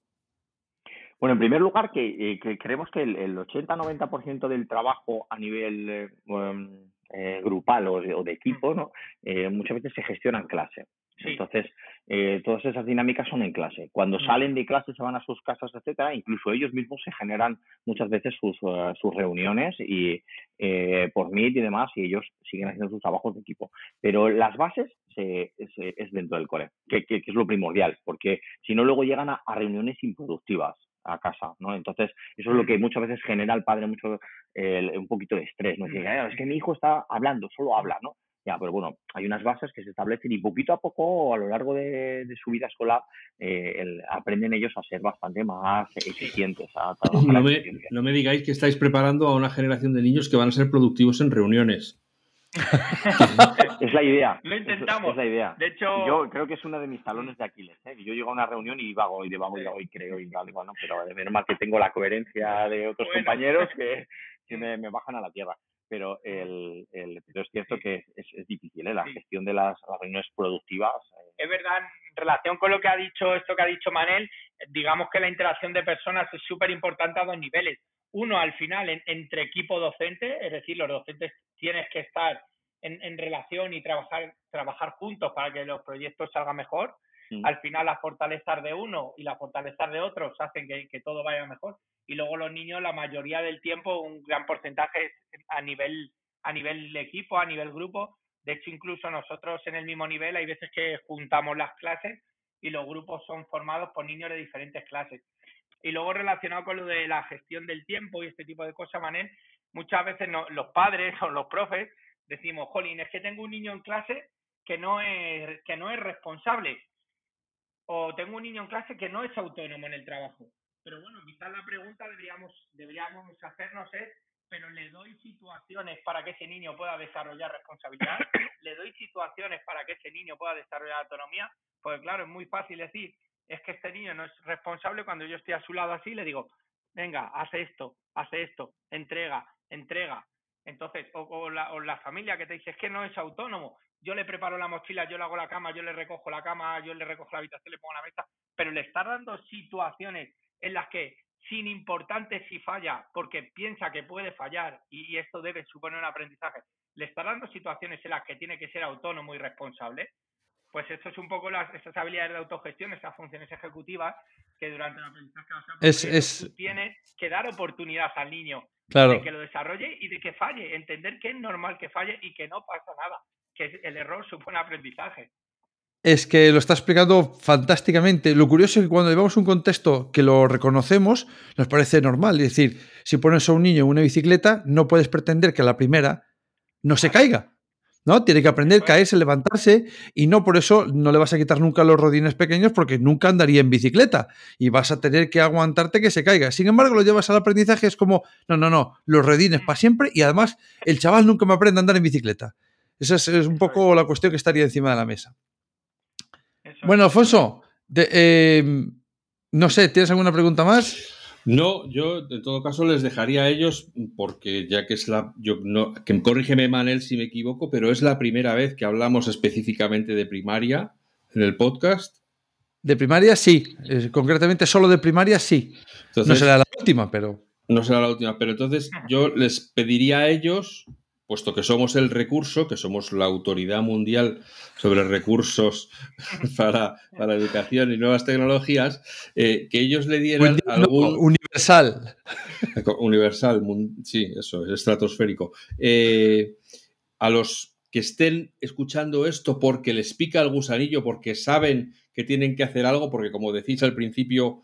Bueno, en primer lugar, que, eh, creemos que el, 80-90% del trabajo a nivel eh, em, eh, grupal o de, equipo, ¿no? Eh, muchas veces se gestiona en clase. Entonces, eh, todas esas dinámicas son en clase. Cuando mm. salen de clase, se van a sus casas, etcétera, incluso ellos mismos se generan muchas veces sus, eh, sus reuniones y eh, por Meet y demás, y ellos siguen haciendo sus trabajos de equipo. Pero las bases se, es dentro del core, que, que, es lo primordial, porque si no, luego llegan a, reuniones improductivas a casa, ¿no? Entonces, eso es lo que muchas veces genera al padre mucho, un poquito de estrés, ¿no? es que mi hijo está hablando, solo habla, ¿no? Ya, pero bueno, hay unas bases que se establecen y poquito a poco, a lo largo de, su vida escolar, eh, aprenden ellos a ser bastante más eficientes. no, me, digáis que estáis preparando a una generación de niños que van a ser productivos en reuniones. es la idea. Lo intentamos. Es, la idea. De hecho, yo creo que es uno de mis talones de Aquiles. ¿eh? Yo llego a una reunión y vago y de vago y vago y creo y tal, bueno, pero de menos mal que tengo la coherencia de otros compañeros que, que me, me, bajan a la tierra pero, el, el, pero es cierto que es, es difícil, ¿eh? la gestión de las, reuniones productivas. Eh. Es verdad, en relación con lo que ha dicho, esto que ha dicho Manel, digamos que la interacción de personas es súper importante a dos niveles. Uno, al final, entre equipo docente, es decir, los docentes tienes que estar en, en relación y trabajar, trabajar juntos para que los proyectos salgan mejor. Mm. Al final, las fortalezas de uno y las fortalezas de otros hacen que, que todo vaya mejor y luego los niños la mayoría del tiempo un gran porcentaje es a nivel a nivel equipo, a nivel grupo. De hecho, incluso nosotros en el mismo nivel hay veces que juntamos las clases y los grupos son formados por niños de diferentes clases. Y luego relacionado con lo de la gestión del tiempo y este tipo de cosas, Manel, muchas veces los padres o los profes decimos, jolín, es que tengo un niño en clase que no es, que no es responsable. O tengo un niño en clase que no es autónomo en el trabajo. Pero bueno, quizás la pregunta deberíamos, deberíamos hacernos es, pero le doy situaciones para que ese niño pueda desarrollar responsabilidad, le doy situaciones para que ese niño pueda desarrollar autonomía, porque claro, es muy fácil decir, es que este niño no es responsable cuando yo estoy a su lado así, le digo, venga, hace esto, hace esto, entrega, entrega. Entonces, o, la, o la familia que te dice, es que no es autónomo, yo le preparo la mochila, yo le hago la cama, yo le recojo la cama, yo le recojo la habitación, le pongo la mesa, pero le está dando situaciones en las que, sin importante si falla, porque piensa que puede fallar y, esto debe suponer un aprendizaje, le está dando situaciones en las que tiene que ser autónomo y responsable, pues esto es un poco las, esas habilidades de autogestión, esas funciones ejecutivas que durante el aprendizaje es, es... tiene que dar oportunidad al niño de que lo desarrolle y de que falle, entender que es normal que falle y que no pasa nada, que el error supone aprendizaje es que lo está explicando fantásticamente. Lo curioso es que cuando llevamos un contexto que lo reconocemos, nos parece normal. Es decir, si pones a un niño en una bicicleta, no puedes pretender que a la primera no se caiga. ¿No? Tiene que aprender, a caerse, levantarse y no por eso no le vas a quitar nunca los rodines pequeños porque nunca andaría en bicicleta y vas a tener que aguantarte que se caiga. Sin embargo, lo llevas al aprendizaje, es como, no, no, no, los rodines para siempre y además el chaval nunca me aprende a andar en bicicleta. Esa es un poco la cuestión que estaría encima de la mesa. Bueno, Alfonso, em, no sé, ¿tienes alguna pregunta más? No, yo en todo caso les dejaría a ellos, porque ya que es la. Yo no, que corrígeme, Manel, si me equivoco, pero es la primera vez que hablamos específicamente de primaria en el podcast. De primaria sí, concretamente solo de primaria sí. no será la última, pero. No será la última, pero entonces yo les pediría a ellos puesto que somos el recurso, que somos la autoridad mundial sobre recursos para, para educación y nuevas tecnologías, eh, que ellos le dieran algún... Universal. Universal, sí, eso, es estratosférico. Eh, a los que estén escuchando esto porque les pica el gusanillo, porque saben que tienen que hacer algo, porque como decís al principio,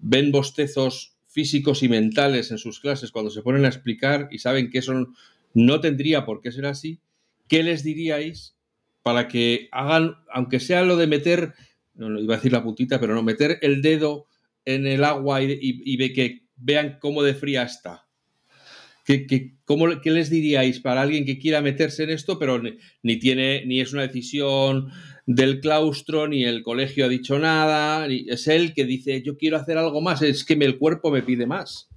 ven bostezos físicos y mentales en sus clases cuando se ponen a explicar y saben que son no tendría por qué ser así. ¿Qué les diríais para que hagan, aunque sea lo de meter, no, iba a decir la puntita, pero no, meter el dedo en el agua y, ve que vean cómo de fría está? ¿Qué, qué, ¿Qué, les diríais para alguien que quiera meterse en esto, pero ni, tiene, ni es una decisión del claustro, ni el colegio ha dicho nada, es él que dice yo quiero hacer algo más, es que el cuerpo me pide más?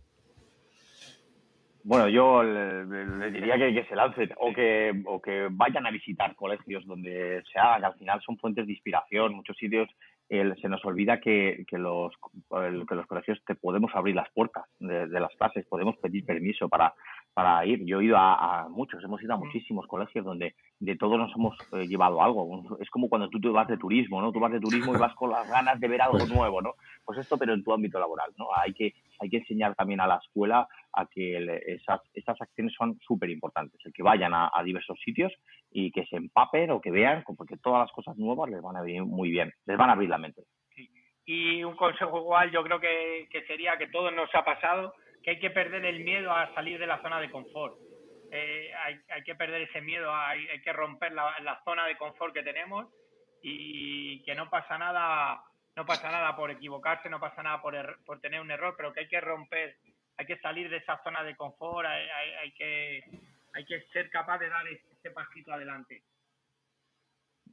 Bueno, yo le, diría que, se lance o que, o que vayan a visitar colegios donde se haga, que al final son fuentes de inspiración. Muchos sitios se nos olvida que, que, los, que los colegios te podemos abrir las puertas de, las clases, podemos pedir permiso para, para ir. Yo he ido a, muchos, hemos ido a muchísimos colegios donde de todos nos hemos eh, llevado algo. Es como cuando tú te vas de turismo, ¿no? Tú vas de turismo y vas con las ganas de ver algo pues nuevo, ¿no? Pues esto, pero en tu ámbito laboral, ¿no? Hay que, hay que enseñar también a la escuela a que esas, esas acciones son súper importantes, el que vayan a, diversos sitios y que se empapen o que vean, porque todas las cosas nuevas les van a venir muy bien, les van a abrir la mente. Y un consejo igual yo creo que, que sería que todo nos ha pasado, que hay que perder el miedo a salir de la zona de confort. Eh, hay, hay, que perder ese miedo, hay, hay que romper la, la, zona de confort que tenemos y que no pasa nada, no pasa nada por equivocarse, no pasa nada por, er, por tener un error, pero que hay que romper, hay que salir de esa zona de confort, hay, hay que, hay que ser capaz de dar ese pasito adelante.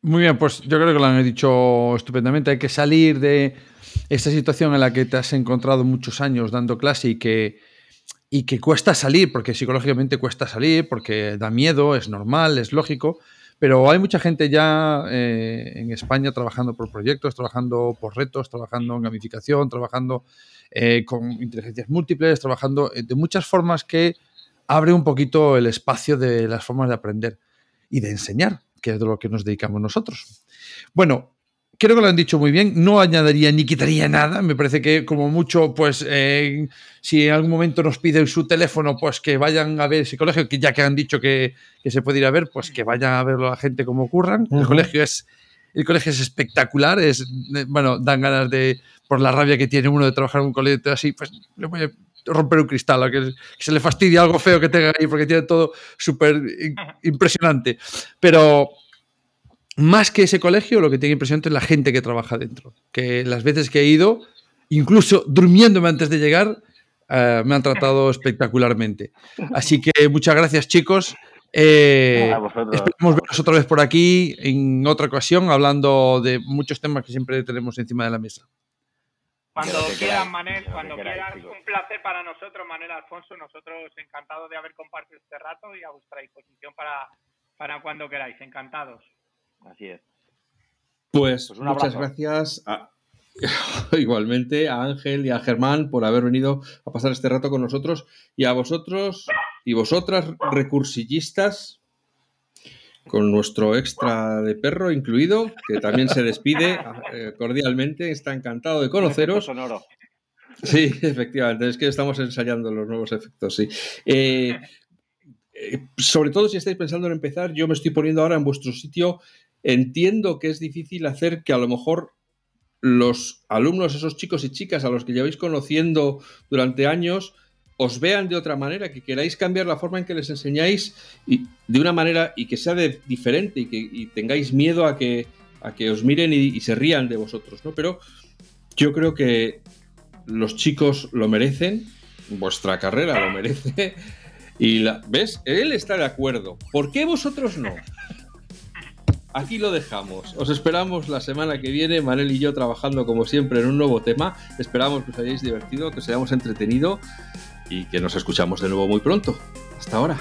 Muy bien, pues yo creo que lo han dicho estupendamente. Hay que salir de esta situación en la que te has encontrado muchos años dando clase y que, y que cuesta salir, porque psicológicamente cuesta salir, porque da miedo, es normal, es lógico. Pero hay mucha gente ya eh, en España trabajando por proyectos, trabajando por retos, trabajando en gamificación, trabajando eh, con inteligencias múltiples, trabajando eh, de muchas formas que abre un poquito el espacio de las formas de aprender y de enseñar que es de lo que nos dedicamos nosotros. Bueno, creo que lo han dicho muy bien, no añadiría ni quitaría nada, me parece que como mucho, pues eh, si en algún momento nos piden su teléfono, pues que vayan a ver ese colegio, que ya que han dicho que, se puede ir a ver, pues que vayan a verlo a la gente como ocurran. El colegio es... El colegio es espectacular, es, bueno, dan ganas de, por la rabia que tiene uno de trabajar en un colegio así, pues le voy a romper un cristal, que, que, se le fastidie algo feo que tenga ahí, porque tiene todo súper impresionante. Pero más que ese colegio, lo que tiene impresionante es la gente que trabaja dentro. Que las veces que he ido, incluso durmiéndome antes de llegar, eh, me han tratado espectacularmente. Así que muchas gracias, chicos. Eh, esperamos veros otra vez por aquí en otra ocasión, hablando de muchos temas que siempre tenemos encima de la mesa. Cuando quieran, Manel, cuando quieran, un placer para nosotros, Manel Alfonso, nosotros encantados de haber compartido este rato y a vuestra disposición para, para cuando queráis, encantados. Así es. Pues, pues muchas gracias igualmente a Ángel y a Germán por haber venido a pasar este rato con nosotros y a vosotros y vosotras recursillistas con nuestro extra de perro incluido, que también se despide eh, cordialmente, está encantado de conoceros. Sonoro. Sí, efectivamente, es que estamos ensayando los nuevos efectos, sí. Eh, eh, sobre todo si estáis pensando en empezar, yo me estoy poniendo ahora en vuestro sitio. Entiendo que es difícil hacer que a lo mejor los alumnos, esos chicos y chicas a los que lleváis conociendo durante años, os vean de otra manera, que queráis cambiar la forma en que les enseñáis y de una manera y que sea de, diferente y que tengáis miedo a que, a que os miren y, se rían de vosotros, ¿no? Pero yo creo que los chicos lo merecen, vuestra carrera lo merece. Y la, ¿ves? Él está de acuerdo. ¿Por qué vosotros no? Aquí lo dejamos. Os esperamos la semana que viene, Manel y yo trabajando como siempre en un nuevo tema. Esperamos que os hayáis divertido, que os hayamos entretenido y que nos escuchamos de nuevo muy pronto. Hasta ahora.